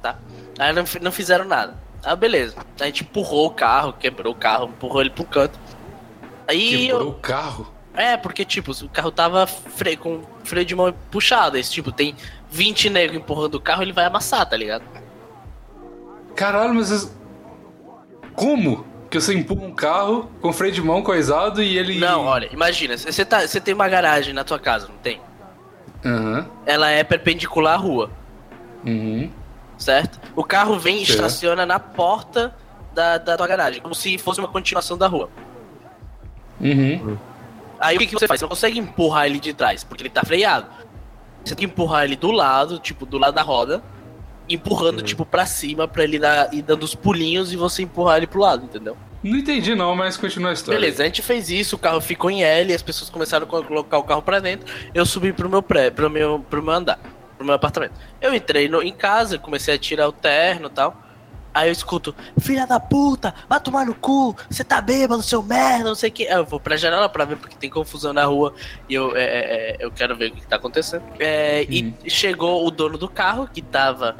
tá? Aí não, não fizeram nada. Ah, beleza. A gente empurrou o carro, quebrou o carro, empurrou ele pro canto. Aí Quebrou eu, o carro? É, porque, tipo, o carro tava fre com freio de mão puxado. Esse tipo, tem 20 negros empurrando o carro, ele vai amassar, tá ligado? Caralho, mas. Como? Que você empurra um carro com freio de mão coisado e ele. Não, olha, imagina, você tá, você tem uma garagem na tua casa, não tem? Aham. Ela é perpendicular à rua, Uhum. Certo? O carro vem e estaciona na porta da, da tua garagem, como se fosse uma continuação da rua. Uhum. Aí o que, que você faz? Você não consegue empurrar ele de trás, porque ele tá freado. Você tem que empurrar ele do lado, tipo, do lado da roda, empurrando, tipo, pra cima, pra ele dar, ir dando os pulinhos e você empurrar ele pro lado, entendeu? Não entendi não, mas continua a história. Beleza, a gente fez isso, o carro ficou em L, as pessoas começaram a colocar o carro pra dentro, eu subi pro meu pré, pro meu, pro meu andar, pro meu apartamento. Eu entrei no, em casa, comecei a tirar o terno e tal. Aí eu escuto, filha da puta, vai tomar no cu, você tá bêbado, seu merda, não sei o que. Eu vou pra janela pra ver porque tem confusão na rua e eu, é, é, é, eu quero ver o que, tá acontecendo. É, E chegou o dono do carro, que tava,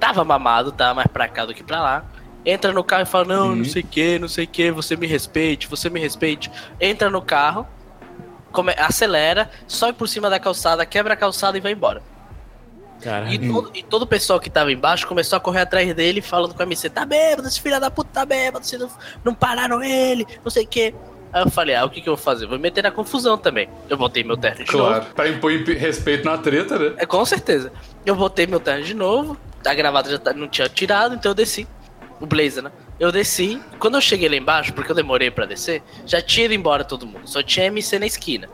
tava mamado, tava mais pra cá do que pra lá. Entra no carro e fala, não, não sei o que, não sei o que, você me respeite, você me respeite. Entra no carro, come- acelera, sobe por cima da calçada, quebra a calçada e vai embora. E todo, e todo o pessoal que tava embaixo começou a correr atrás dele, falando com a MC, tá bêbado, esse filho da puta tá bêbado, vocês não, não pararam ele, não sei o que. Aí eu falei, ah, o que que eu vou fazer? Vou me meter na confusão também. Eu botei meu terno de Claro. novo. Pra impor imp- respeito na treta, né? É, com certeza. Eu botei meu terno de novo, a gravata já tá- não tinha tirado, então eu desci. O blazer, né? Eu desci. Quando eu cheguei lá embaixo, porque eu demorei pra descer, já tinha ido embora todo mundo. Só tinha MC na esquina.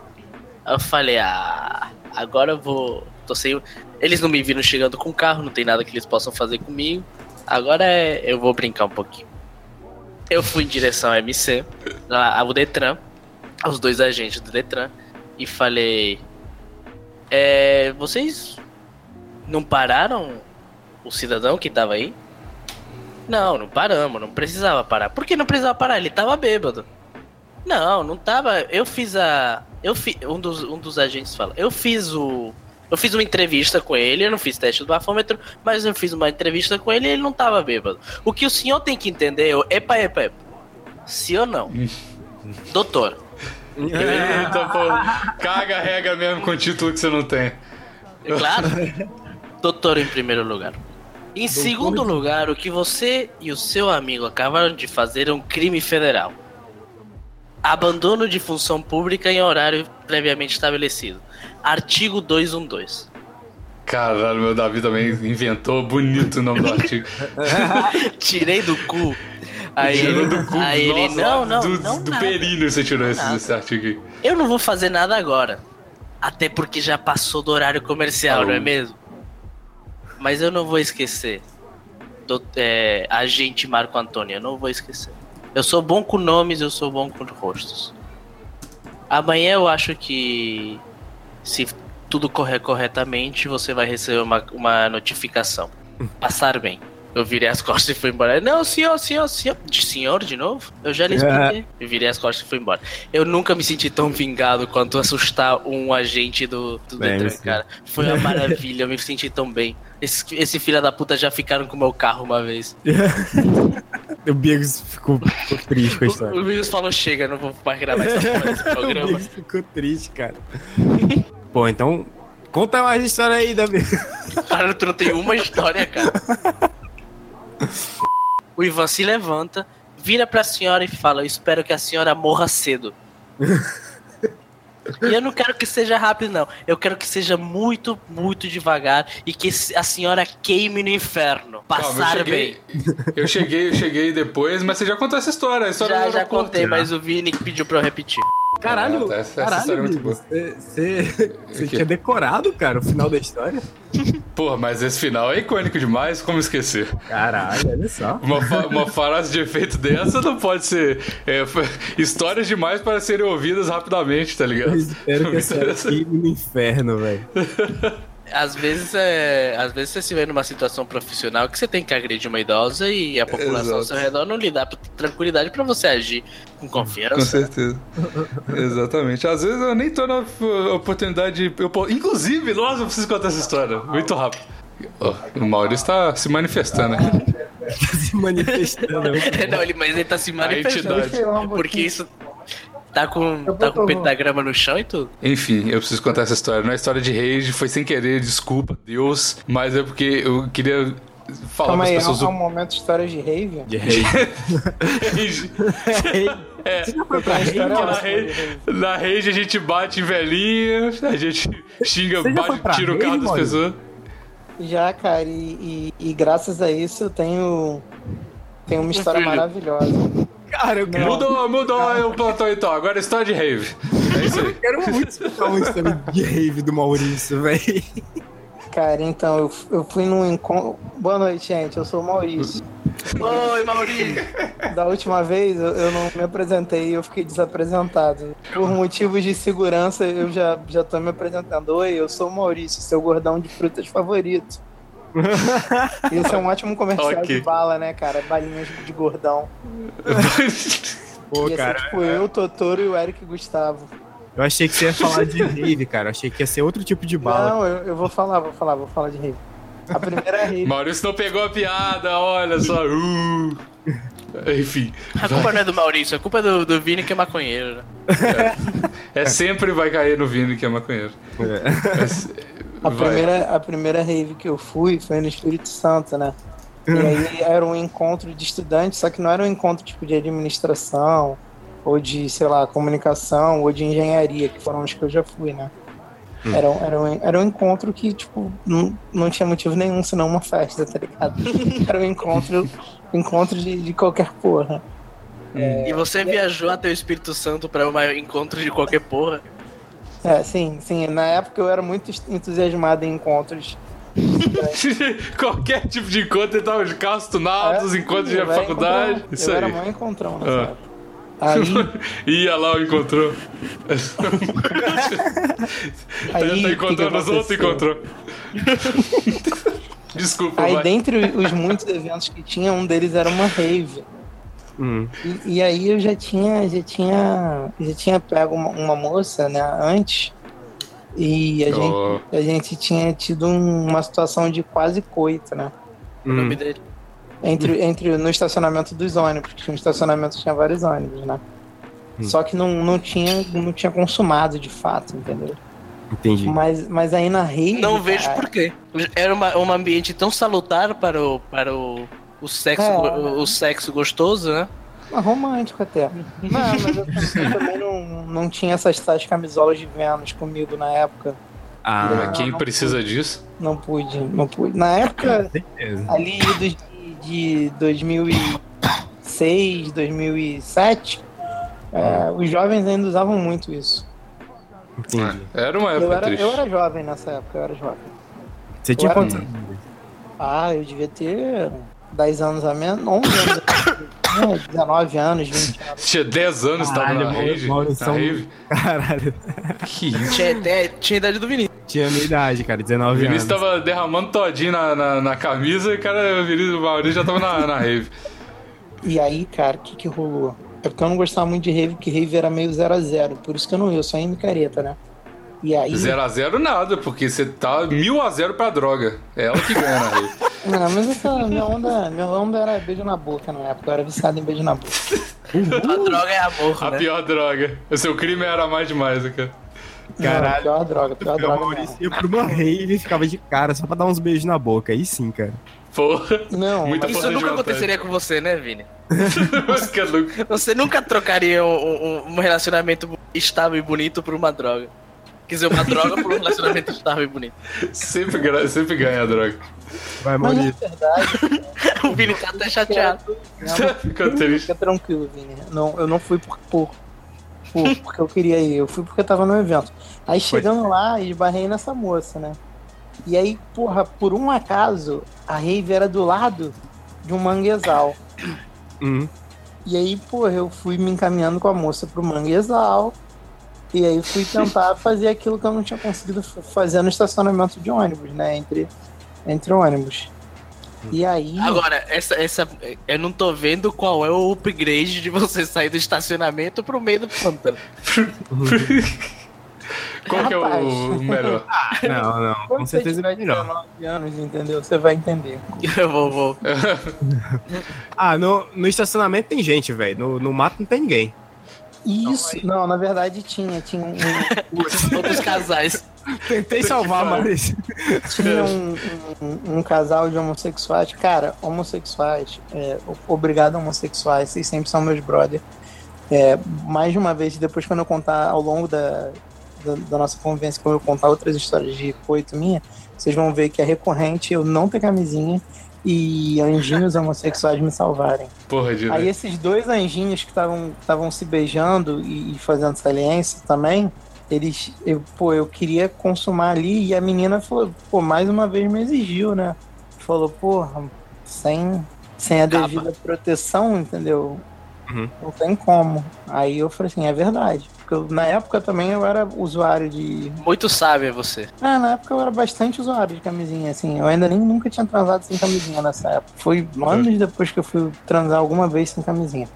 Aí eu falei, ah, agora eu vou. Tô sem. Eles não me viram chegando com o carro, não tem nada que eles possam fazer comigo. Agora é... eu vou brincar um pouquinho. Eu fui em direção ao MC, ao Detran, aos dois agentes do Detran, e falei: É. Vocês não pararam o cidadão que tava aí? Não, não paramos, não precisava parar. Por que não precisava parar? Ele tava bêbado. Não, não tava. Eu fiz a. Eu fi, um, dos, um dos agentes fala. Eu fiz o. Eu fiz uma entrevista com ele, eu não fiz teste do bafômetro, mas eu fiz uma entrevista com ele e ele não tava bêbado. O que o senhor tem que entender é. Epa, epa, epa. Sim ou não? (laughs) Doutor, Eita, pô. Caga rega mesmo com título que você não tem. É claro. Doutor em primeiro lugar. Em segundo lugar, o que você e o seu amigo acabaram de fazer é um crime federal. Abandono de função pública em horário previamente estabelecido. Artigo 212. Caralho, meu Davi também inventou bonito o nome do artigo. (laughs) Tirei do cu. Aí, Tirou do cu. aí ele, Nossa, não, não, do, não do nada. períneo você tirou esse, esse artigo aí. Eu não vou fazer nada agora. Até porque já passou do horário comercial, não é Alô. mesmo? Mas eu não vou esquecer. Do, é, agente Marco Antônio, eu não vou esquecer. Eu sou bom com nomes, eu sou bom com rostos. Amanhã eu acho que se tudo correr corretamente, você vai receber uma, uma notificação. Passar bem. Eu virei as costas e fui embora. Não, senhor, senhor, senhor. De senhor de novo? Eu já lhe expliquei. Eu virei as costas e fui embora. Eu nunca me senti tão vingado quanto assustar um agente do, do Bem, Detran, cara. Foi uma maravilha, eu me senti tão bem. Esse, esse filho da puta já ficaram com o meu carro uma vez. (laughs) O Bigos ficou, ficou triste com a O, história. o Wilson falou: chega, não vou mais gravar essa porra desse O programa. Bigos ficou triste, cara. (laughs) Pô, então. Conta mais história aí, Davi. Cara, tu não tem uma história, cara. (laughs) O Ivan se levanta, vira pra senhora e fala: Eu espero que a senhora morra cedo. E eu não quero que seja rápido, não. Eu quero que seja muito, muito devagar e que a senhora queime no inferno. Calma, Passar eu bem. cheguei, eu cheguei, eu cheguei depois, mas você já contou essa história. A história Já, já aeroporto. contei, mas o Vini que pediu pra eu repetir. Caralho, essa- essa caralho, é. Você você- você O quê? tinha decorado, cara, o final da história? (laughs) Porra, mas esse final é icônico demais, como esquecer? Caralho, olha só. Uma, fa- uma frase de efeito dessa não pode ser. é, (laughs) histórias demais para serem ouvidas rapidamente, tá ligado? Eu espero que essa interessante. aqui no inferno, velho. (laughs) Às vezes, é, às vezes você se vê numa situação profissional que você tem que agredir uma idosa e a população ao Exato. seu redor não lhe dá tranquilidade pra você agir com Com confiança. certeza. Exatamente. Às vezes eu nem tô na oportunidade. Eu, inclusive, nossa, eu preciso contar essa história. Muito rápido. Ó, o Maurício tá se manifestando aqui. (laughs) se manifestando. (laughs) não, ele, mas ele tá se manifestando. entidade. Porque isso tá com, tá com pentagrama no chão e tudo. Enfim, eu preciso contar essa história. Não é história de rage, foi sem querer, desculpa, Deus. Mas é porque eu queria falar Calma aí, é pessoas um, é do um momento de história de rave? De rei. (laughs) rage. É, Foi pra rei, história na, ótima de rage, rave. na rage a gente bate em velhinha, a gente xinga, bate, tira o rave, carro das pessoas. Já, cara, e, e- e graças a isso eu tenho, tenho uma história maravilhosa. Cara, eu quero, Mudou, mudou o plantão então. Agora é história de rave. É isso aí. quero muito escutar uma história de rave do Maurício, velho. Cara, então, eu, eu fui num encontro. Boa noite, gente. Eu sou o Maurício. Oi, Maurício! Da última vez eu, eu não me apresentei e eu fiquei desapresentado. Por motivos de segurança, eu já, já tô me apresentando. Oi, eu sou o Maurício, seu gordão de frutas favorito. (laughs) Esse é um ótimo comercial Ok. de bala, né, cara? Balinhas de gordão. (laughs) Pô, Ia ser cara, tipo eu, o Totoro e o Eric Gustavo. eu achei que você ia falar de rave, cara. Eu achei que ia ser outro tipo de bala. Não, eu, eu vou falar, vou falar, vou falar de rave. A primeira rave. Maurício não pegou a piada, olha só. Uh. Enfim, A culpa não é do Maurício, a culpa é do, do Vini que é maconheiro. né? é sempre vai cair no Vini que é maconheiro. Mas, A vai. primeira, a primeira rave que eu fui foi no Espírito Santo, né? E (laughs) aí era um encontro de estudantes, só que não era um encontro tipo de administração, ou de, sei lá, comunicação, ou de engenharia, que foram os que eu já fui, né? Era, um- era, um, era um encontro que, tipo, não, não tinha motivo nenhum, senão uma festa, tá ligado? (laughs) Era um encontro, encontro de, de qualquer porra. E você viajou até o Espírito Santo pra um encontro de qualquer porra. É, sim, sim. Na época eu era muito entusiasmado em encontros. (laughs) Qualquer tipo de encontro, ele tava de carros tunados, É, encontros de faculdade. encontrão. Isso eu aí. era mó encontrão nessa Ah. época. (laughs) Aí, Ia lá, encontrou. (laughs) aí tá o que que encontrando os outros, encontrou. Desculpa, Aí vai. dentre os muitos eventos que tinha, um deles era uma rave. Hum. E, e aí eu já tinha, já tinha, já tinha pego uma, uma moça, né, antes. E a, Oh. gente, a gente tinha tido um- uma situação de quase coito, né? O nome Hum. dele. Entre, entre no estacionamento dos ônibus, porque no estacionamento tinha vários ônibus, né? Hum. Só que não, não, tinha, não tinha consumado de fato, entendeu? Entendi. Mas, mas aí na rave. Não vejo cara, por quê. Era uma, um ambiente tão salutar para o, para o, o, sexo, É. o, o sexo gostoso, né? Mas romântico até. Não, mas eu, tam- eu também não, não tinha essas tais camisolas de Vênus comigo na época. Ah, Mas quem precisa disso? Não pude, não pude. Na época, certeza. ali de, de 2006, 2007, é, os jovens ainda usavam muito isso. Entendi. Era uma Eu época era, triste. eu era jovem nessa época, eu era jovem. Você tinha Eu quantos anos? Ah, eu devia ter 10 anos a menos, 11 anos. a menos, 19 anos, 20 anos. Tinha 10 anos, tava Caralho, na Mauro- rave. Mauro Na são- rave. Caralho. Que (laughs) isso? Tinha, até- tinha a idade do Vinícius. Tinha a minha idade, cara, O 19 anos. Vinícius tava derramando todinho na, na, na camisa e o cara, o Vinícius o Maurício já tava na, na rave. E aí, cara, o que que rolou? É porque eu não gostava muito de rave, porque rave era meio 0 a 0 Por isso que eu não ia, eu só ia em micareta, né? E aí. 0x0 nada, porque você tá 1000x0 pra droga. É ela que ganha na rave. (laughs) Não, mas essa minha onda, minha onda era beijo na boca na época. Eu era viciado em beijo na boca. A droga é amor, A né? pior droga. O seu crime era mais demais, cara. Caralho. Não, pior droga, pior O droga Maurício mesmo. ia pra uma rave e ficava de cara só pra dar uns beijos na boca. Aí sim, cara. Porra. Não, Muita Isso nunca vontade. aconteceria com você, né, Vini? (laughs) Louca. Você nunca trocaria um, um- um relacionamento estável e bonito por uma droga. Quer dizer, uma droga por um relacionamento estável e bonito. Sempre, sempre ganha a droga. Vai, mas na Maurício. verdade, (laughs) O Vini tá até chateado. não, triste. fica tranquilo, Vini. Não, eu não fui por, por, por- porque eu queria ir, eu fui porque eu tava no evento. Aí chegando lá, esbarrei nessa moça, né? E aí, porra, por um acaso, a rave era do lado de um manguezal. Uhum. E aí, porra, eu fui me encaminhando com a moça pro manguezal. E aí fui tentar fazer aquilo que eu não tinha conseguido fazer no estacionamento de ônibus, né? Entre, entre ônibus. E aí. Agora, essa, essa. Eu não tô vendo qual é o upgrade de você sair do estacionamento pro meio do pântano. (laughs) Qual que é o melhor? (laughs) Não, não, com Quando você certeza tiver é melhor. 19 anos, entendeu? Você vai entender. (laughs) Eu vou, vou. Ah, no, no estacionamento tem gente, velho. No, no mato não tem ninguém. Isso. Não, na verdade tinha. Tinha um, Outros casais. Tentei salvar, mas. tinha um, um- um casal de homossexuais. Cara, homossexuais, é, obrigado homossexuais, vocês sempre são meus brother. É, mais de uma vez, depois quando eu contar ao longo da, da, da nossa convivência, quando eu contar outras histórias de coito minha, vocês vão ver que é recorrente eu não ter camisinha e anjinhos homossexuais me salvarem. Porra, de Aí esses dois anjinhos que estavam estavam se beijando e, e fazendo saliência também, eles, eu, pô, eu queria consumar ali e a menina falou, pô, mais uma vez me exigiu, né? Falou, porra, sem, sem a Capa. devida proteção, entendeu? Uhum. Não tem como. Aí eu falei assim, é verdade. Porque eu- na época também eu era usuário de. Muito sábio é você. Ah, na época eu era bastante usuário de camisinha, assim. Eu ainda nem nunca tinha transado sem camisinha nessa época. Foi anos depois que eu fui transar alguma vez sem camisinha.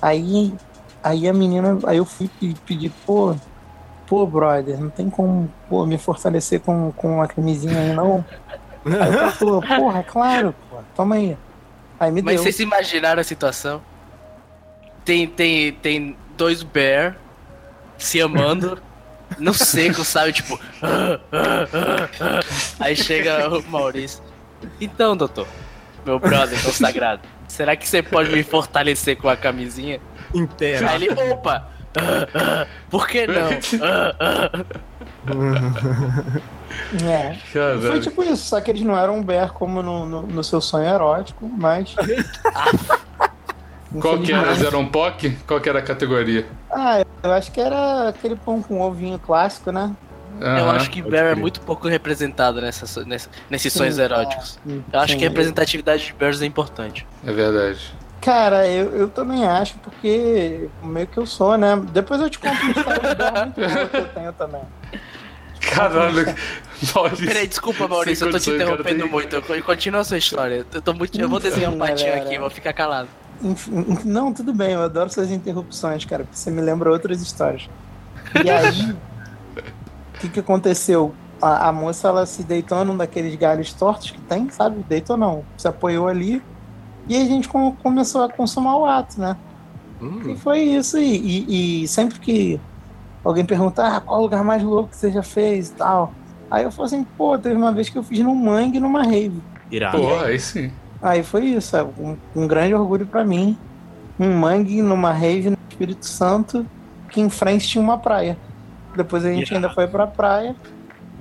Aí, aí a menina, aí eu fui pe- pedir, pô, pô, brother, não tem como pô, me fortalecer com, com a camisinha aí, não. Aí ela falou, porra, claro, pô, toma aí. Aí me Mas deu. vocês se imaginaram a situação? Tem, tem, tem dois bear se amando (laughs) no seco, sabe? Tipo. Aí chega o Maurício. Então, doutor, meu brother consagrado, será que você pode me fortalecer com a camisinha? Inteira. Aí ele, opa! Por que não? É. Foi tipo isso, só que eles não eram um bear como no, no, no seu sonho erótico, mas. Qual que era? Era um POC? Qual que era a categoria? Ah, eu acho que era aquele pão com ovinho clássico, né? Eu Aham, acho que Bear é muito pouco representado nessa, nessa, nesses sonhos Sim, eróticos. Sim, Eu acho sim. que a representatividade de Bears é importante. É verdade. Cara, eu, eu também acho, porque meio que eu sou, né? Depois eu te conto uma história de muito que eu (laughs) tenho também. Caralho. (laughs) Maurício. Peraí, desculpa, Maurício, eu tô te interrompendo cara, muito. Eu- Continua a sua história. Eu, tô muito, eu vou desenhar um patinho aqui, vou ficar calado. Não, tudo bem, eu adoro suas interrupções, cara, porque você me lembra outras histórias. E aí, o (laughs) que, que aconteceu? A, a moça, ela se deitou num daqueles galhos tortos que tem, sabe? Deitou não, se apoiou ali. E a gente com- começou a consumar o ato, né? E Hum, foi isso aí. E, e sempre que alguém pergunta, ah, qual o lugar mais louco que você já fez e tal. Aí eu falo assim, pô, teve uma vez que eu fiz num mangue e numa rave. irado. Porra, aí sim. Aí foi isso, é um, um grande orgulho pra mim. Um mangue numa rave no Espírito Santo, que em frente tinha uma praia. Depois a gente Irado. ainda foi pra praia.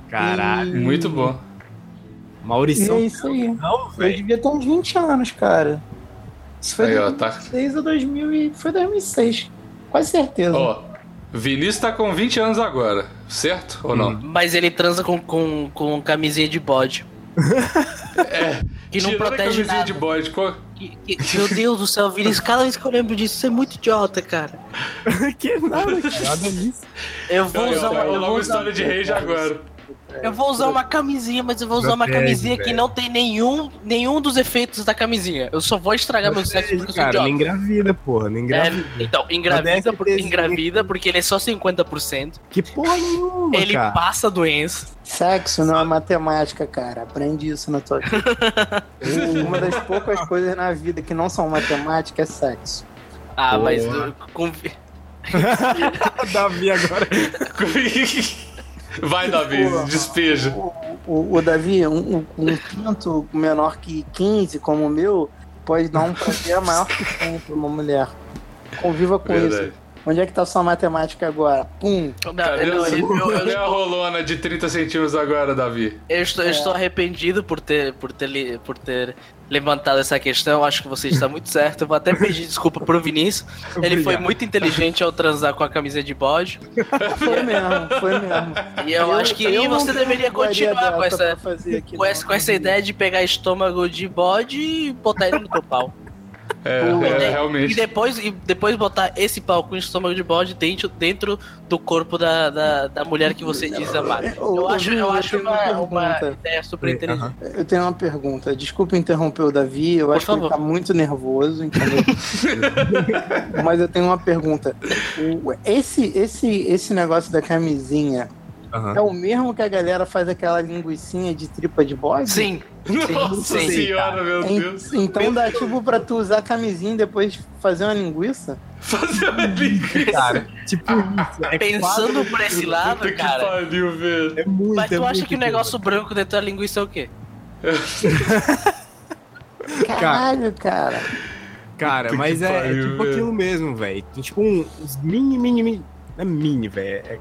Caralho. E- Muito bom. E Maurição. é isso aí. Não, Eu devia ter uns 20 anos, cara. Isso foi Aí, ó, tá. 2006 ou 2000 e... Foi 2006. Quase certeza. Ó, Vinícius tá com 20 anos agora, certo? Ou não? Mas ele transa com, com, com camisinha de bode. (laughs) É. Que não protege nada. de bode, qual... Que- que- meu Deus do céu, Vinícius, cada vez que eu lembro disso, isso é muito idiota, cara. (laughs) que nada, cara. Nada nisso. Eu vou usar uma, eu uma usar, história de rage agora. eu vou usar uma camisinha, mas eu vou usar uma camisinha que não tem nenhum, nenhum dos efeitos da camisinha. Eu só vou estragar meu sexo porque eu sou Cara, não idiota. engravida, porra. Não É, engravida. então, engravida, é por- que esse- engravida porque ele é só 50%. Que porra nenhuma, Ele cara. passa doença. Sexo não é matemática, cara. Aprende isso na tua vida. (laughs) Uma das poucas coisas na vida que não são matemática é sexo. Ah, Porra. mas com- (laughs) Davi agora. (laughs) Vai, Davi, despeja. O, o- o Davi, um, um- pinto menor que 15, como o meu, pode dar um prazer maior que 100 pra uma mulher. Conviva com Verdade. isso. Onde é que tá sua matemática agora? Pum. Cadê, não, o- eu, eu- (laughs) a rolona de 30 centímetros agora, Davi? eu estou, eu estou arrependido por ter, por, ter, por ter levantado essa questão. Acho que você está muito certo. Eu vou até pedir desculpa pro Vinícius. Ele foi muito inteligente ao transar com a camisa de bode. Foi mesmo, foi mesmo. E eu, acho que eu você deveria continuar com essa, pra fazer aqui, com, essa, com essa ideia de pegar estômago de bode e botar ele no teu pau. É, E é, de- E realmente. depois, e depois botar esse pau com estômago de bode dentro, dentro do corpo da, da, da mulher que você diz amar. Ô, Eu ô, acho, eu eu acho uma, uma ideia super inteligente. Eu tenho uma pergunta. Desculpa interromper o Davi, eu Por acho que favor. ele tá muito nervoso, entendeu? (laughs) Mas eu tenho uma pergunta. Esse, esse, esse negócio da camisinha Aham. é o mesmo que a galera faz aquela linguicinha de tripa de bode? Sim, Nossa sim, senhora, meu Deus. Então dá tipo pra tu usar a camisinha e depois fazer uma linguiça? Fazer uma linguiça. Cara, tipo isso. É pensando quase- por esse lado, Puta que cara. pariu, velho. É muito, Mas é tu acha muito que o negócio branco dentro da linguiça é o quê? (laughs) Caralho, cara. Cara, Puta mas é, é pariu, tipo velho. aquilo mesmo, velho. Tem tipo um, uns mini, mini, mini. Não é mini, velho. É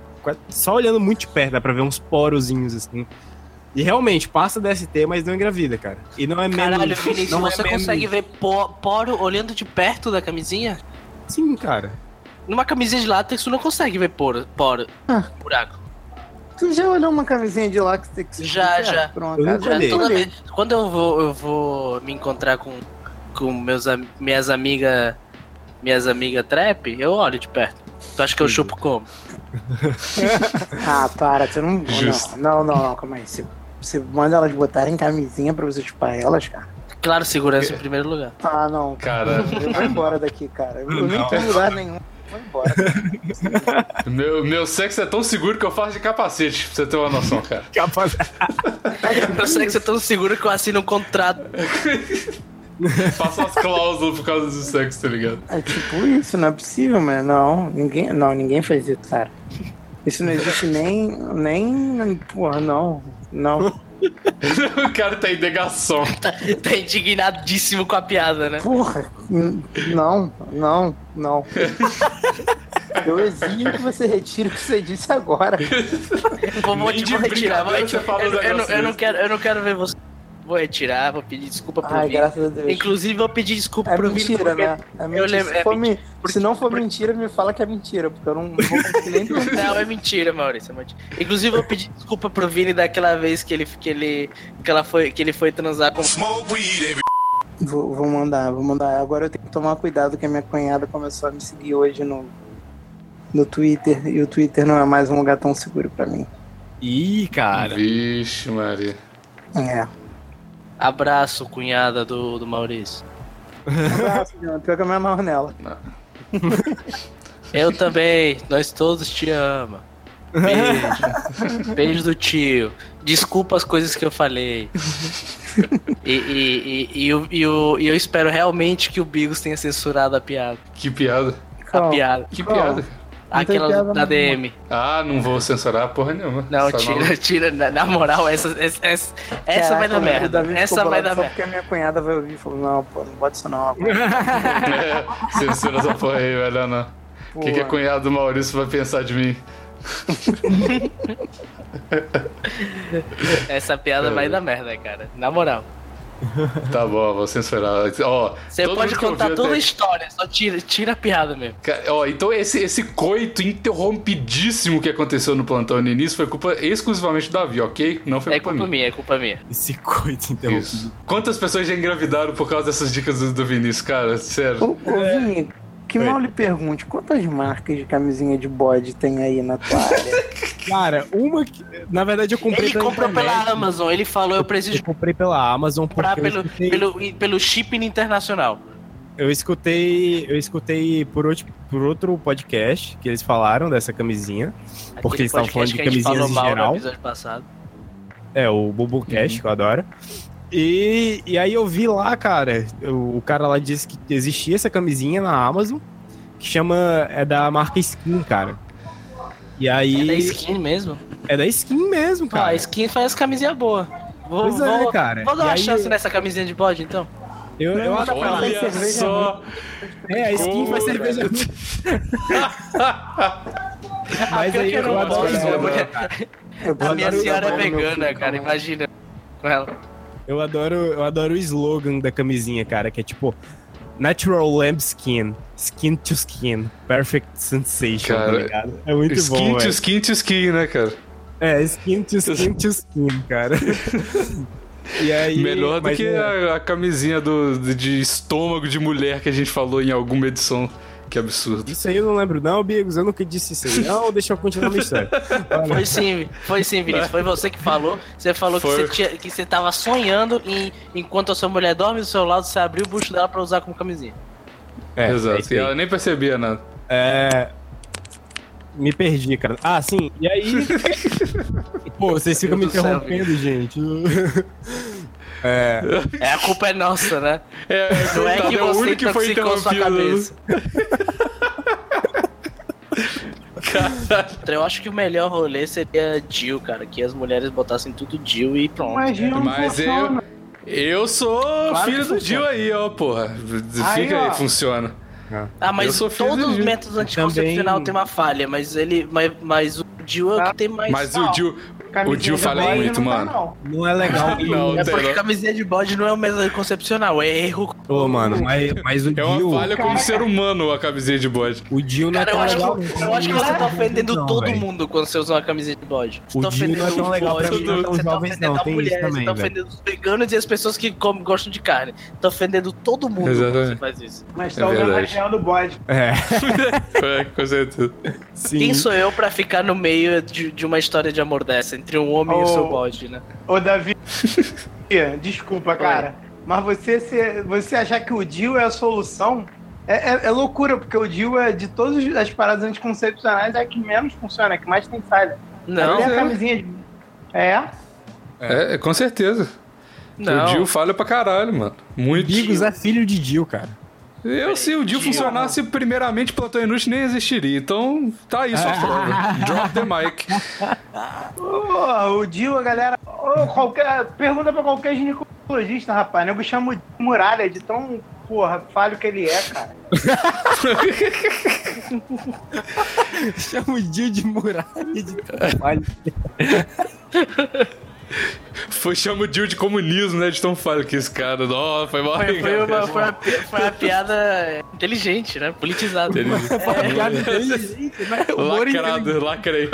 só olhando muito de perto, dá pra ver uns porozinhos assim. E realmente, passa DST, mas não engravida, cara. E não é menos. Caralho, Vinícius, não é você menos- consegue ver poro olhando de perto da camisinha? Sim, cara. Numa camisinha de látex, tu não consegue ver poro, poro Ah. buraco. Tu já olhou uma camisinha de látex? Já, serve já. Um Eu olhei. Toda vez- quando eu vou, eu vou me encontrar com, com meus, minhas amigas minhas amigas trap, eu olho de perto. Tu acha que eu chupo como? Ah, para, você não. Justo. Não, não, não, não, calma aí. Você, você manda elas botarem camisinha pra você chupar elas, cara? Claro, segurança em primeiro lugar. Ah, não. Cara, Eu vou embora daqui, cara. Eu Não. tô em lugar nenhum. Vou embora. (laughs) meu, meu sexo é tão seguro que eu faço de capacete, pra você ter uma noção, cara. Capaz. Eu sei que você é tão seguro que eu assino um contrato. (laughs) (laughs) Faço umas cláusulas por causa do sexo, tá ligado? É tipo isso, não é possível, mano. Não, ninguém, não, ninguém faz isso, cara. Isso não existe nem. nem. Porra, não. Não. (laughs) o cara tá em negação. (laughs) Tá indignadíssimo com a piada, né? Porra, não, não, não. Eu exijo que você retire o que você disse agora. Vou, te- vou retirar, fala Eu, eu, eu não quero, eu não quero ver você. Vou retirar, vou pedir desculpa pro Ai, Vini. graças a Deus. Inclusive, vou pedir desculpa É pro Vini. mentira, porque- né? É mentira. lembro- se, é mentira. me- Porque- se não for porque- mentira, me fala que é mentira, porque eu não vou conseguir nem. (laughs) Não, é mentira, Maurício. É mentira. Inclusive, eu pedi desculpa pro Vini daquela vez que ele, que ele, que ela foi, que ele foi transar com. Vou, vou mandar, vou mandar. Agora eu tenho que tomar cuidado que a minha cunhada começou a me seguir hoje no, no Twitter e o Twitter não é mais um lugar tão seguro pra mim. Ih, cara. Vixe, Maria. É. Abraço, cunhada do, do Maurício. Abraço, Diana. Pior que eu me amarro nela. (laughs) Eu também, nós todos te amamos. Beijo. Beijo do tio. Desculpa as coisas que eu falei. E, e, e, e, eu- e eu, e eu espero realmente que o Bigos tenha censurado a piada. Que piada. A Qual? piada. Que Qual? piada. Não Aquela da nenhuma. DM. Ah, não vou censurar porra nenhuma. Não, Só tira, tira. Na, na moral, essa, essa, essa, essa vai dar merda. Essa vai dar merda. porque a minha cunhada vai ouvir e falou, não, pô, não bota isso não. É, (laughs) censura essa porra aí, velho. Não. O que, que a cunhada do Maurício vai pensar de mim? (laughs) Essa piada vai dar merda, cara. Na moral. (laughs) Tá bom, vou censurar. Ó, Você pode contar toda a até- história, só tira, tira a piada mesmo. Ó, então esse, esse coito interrompidíssimo que aconteceu no plantão no início foi culpa exclusivamente do Davi, ok? Não foi É culpa, culpa minha. minha, é culpa minha. Esse coito interrompido. Isso. Quantas pessoas já engravidaram por causa dessas dicas do, do Vinícius, cara? Sério. Ô, ô Vini, que Oi. mal lhe pergunte, quantas marcas de camisinha de bode tem aí na tua área? (laughs) Cara, uma que. Na verdade, eu comprei Ele pela comprou internet. pela Amazon, ele falou, eu preciso Eu comprei pela Amazon porque pelo, escutei, pelo, pelo shipping internacional. eu escutei, eu escutei por outro, por outro podcast que eles falaram dessa camisinha. Porque Aquele eles estavam falando de camisinhas em geral. É, o Bubocast, que eu adoro. E, e aí eu vi lá, cara, o cara lá disse que existia essa camisinha na Amazon, que chama. É da marca Skin, cara. E aí. É da skin mesmo? É da Skin mesmo, Ah, cara. a skin faz camisinha boa. Vou, Pois é, vou, cara. Vou dar E uma aí chance nessa camisinha de bode, então. Eu, eu Olha cerveja só. É, a skin faz cerveja. (laughs) Mas aí eu eu não adoro, né? A minha senhora é vegana, filho, cara, imagina com ela. Eu adoro, eu adoro o slogan da camisinha, cara, que é tipo Natural Lamb Skin, Skin to Skin, Perfect Sensation, Cara, tá ligado? É muito Skin bom, to velho. skin to skin, né, cara? É, Skin to (laughs) Skin to Skin, cara. (laughs) E aí, Melhor do que é- a, a camisinha do, de estômago de mulher que a gente falou em alguma edição. Que absurdo. Isso aí eu não lembro não, Bigos, eu nunca disse isso aí. Não, deixa eu continuar minha história. (laughs) Foi sim, foi sim, Vinícius. Foi você que falou. Você falou que você, tinha, que você tava sonhando em, enquanto a sua mulher dorme do seu lado, você abriu o bucho dela pra usar como camisinha. é, é Exato. isso e ela nem percebia nada. É. Me perdi, cara. Ah, sim. E aí. (laughs) Pô, vocês ficam me Deus do céu, interrompendo, gente. É. É, a culpa é nossa, né? É, Não é coitado, que é o você único que foi sua interrompido. cabeça. Eu acho que o melhor rolê seria Jill, cara. Que as mulheres botassem tudo Jill e pronto. Mas não Mas eu, eu sou Claro filho do. Dio aí, ó, porra. Aí, Fica aí, ó. funciona. Ah, Eu mas todos do os Jill. métodos anticoncepcionais Também- têm uma falha, mas ele. Mas, mas o Jill é o que tem mais. Mas o Camisinha o Dio de fala bode muito, não tá, mano. não. Não é legal. (laughs) Não, É porque não. camisinha de bode não é um método anticoncepcional, é erro. Ô, mano, mas, mas o É uma Dio. falha como ser humano a camisinha de bode. O Dio não é tão acho, legal. que, eu acho que você tá ofendendo Não, todo mundo quando você usa uma camisinha de bode. Você O tá Dio não é ofendendo tão o legal pra mim, não tão tá jovens, ofendendo não. a Tem mulher, isso também, você tá velho. ofendendo os veganos e as pessoas que comem, gostam de carne. Tá ofendendo todo mundo quando você faz isso. Mas É tá usando a região do bode. É, (laughs) É, com certeza. Quem sou eu pra ficar no meio de, de uma história de amor dessa, entre um homem e o Oh. seu bode, né? Ô, Davi. Desculpa, cara. Mas você, se- você achar que o Dio é a solução é, é- é loucura, porque o Dio é de todas as paradas anticoncepcionais é a que menos funciona, é a que mais tem falha. Não, Até a é. camisinha de. É? É, é, com certeza. não. O Dio falha pra caralho, mano. Muito. Bigos é filho de Dio, cara. Eu, se o Dio funcionasse, primeiramente, Plantão Inútil nem existiria. Então, tá aí sua prova. Drop the mic. Ô, o Dio, a galera. ô, qualquer, pergunta pra qualquer ginecologista, rapaz. Nego chama o Dio de muralha de tão, porra, falho que ele é, cara. (laughs) Chama o Dio de muralha de trabalho. (laughs) Foi chama o Dio de comunismo, né? De tão falho que esse cara. Nossa, foi mal. Foi, foi uma, foi, uma, foi uma piada inteligente, né? Politizada. Uma piada inteligente, né? Lacrado, lacrei.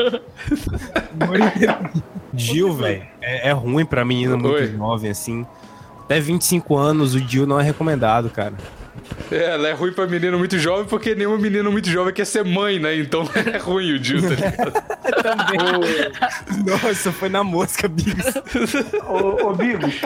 Dio, velho, é, é ruim pra menina muito Oi. jovem, assim. Até 25 anos, o Dio não é recomendado, cara. É, ela é ruim pra menino muito jovem porque nenhuma menina muito jovem quer ser mãe, né? Então (laughs) é ruim o Dio, tá ligado? (laughs) Nossa, foi na mosca, Bigos. Ô, ô Bigos,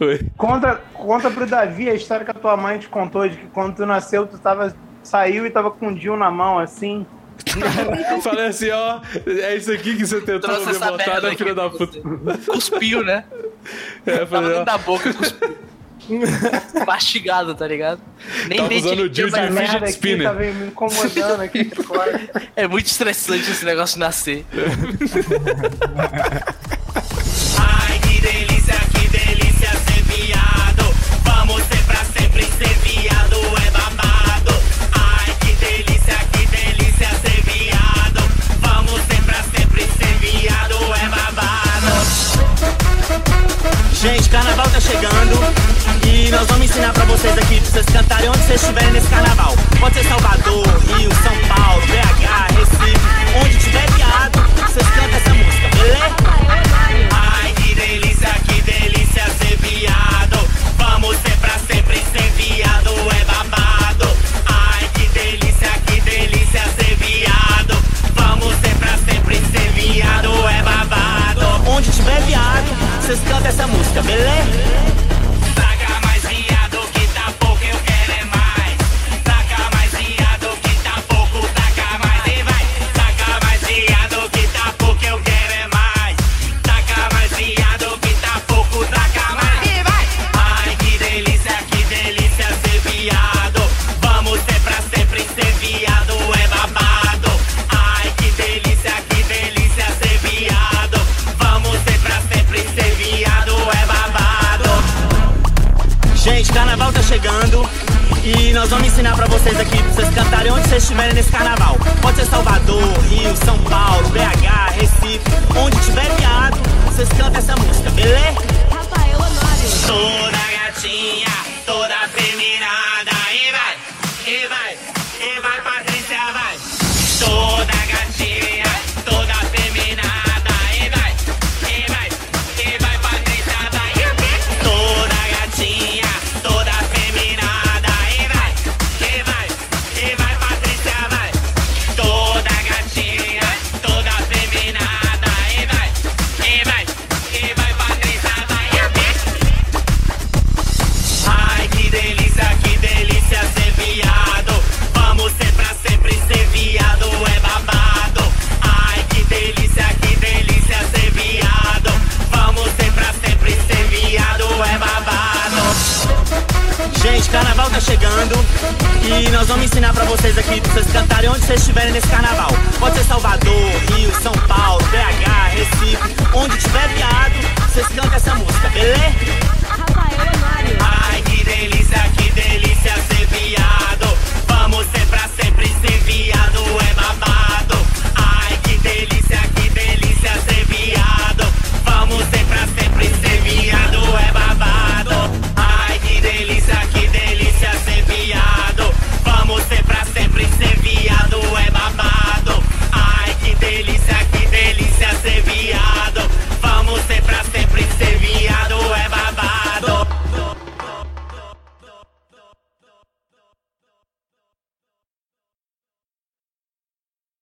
Oi. conta, conta pro Davi a história que a tua mãe te contou de que quando tu nasceu, tu tava, saiu e tava com o Dio na mão, assim. (laughs) Falei assim, ó, é isso aqui que você tentou Trouxe me botar, né, filha da puta? Cuspiu, né? É, Tava falei, dentro ó, da boca, cuspiu. (laughs) Mastigado, tá ligado? Nem Tava usando o Dio de fidget spinner. tava me incomodando aqui (laughs) fora. É muito estressante esse negócio de nascer. (laughs) Ai, que delícia, que delícia ser viado. Vamos ser pra sempre ser viado, é babado. Ai, que delícia, que delícia ser viado. Vamos ser pra sempre ser viado, é babado. Gente, carnaval tá chegando nós vamos ensinar pra vocês aqui, pra vocês cantarem onde vocês estiverem nesse carnaval. Pode ser Salvador, Rio, São Paulo, BH, Recife, onde tiver viado, vocês cantam essa música, beleza? Ai, que delícia, que delícia ser viado. Vamos ser pra sempre ser viado, é babado. Ai, que delícia, que delícia ser viado. Vamos ser pra sempre ser viado, é babado. Onde tiver viado, vocês cantam essa música, beleza? carnaval tá chegando e nós vamos ensinar pra vocês aqui, pra vocês cantarem onde vocês estiverem nesse carnaval. Pode ser Salvador, Rio, São Paulo, BH, Recife, onde tiver viado, vocês cantam essa música, beleza? Rafael Honório. Chora E nós vamos ensinar pra vocês aqui, pra vocês cantarem onde vocês estiverem nesse carnaval. Pode ser Salvador, Rio, São Paulo, BH, Recife, onde tiver viado, vocês cantam essa música, beleza? Rafael Mário. Ai, que delícia, que delícia.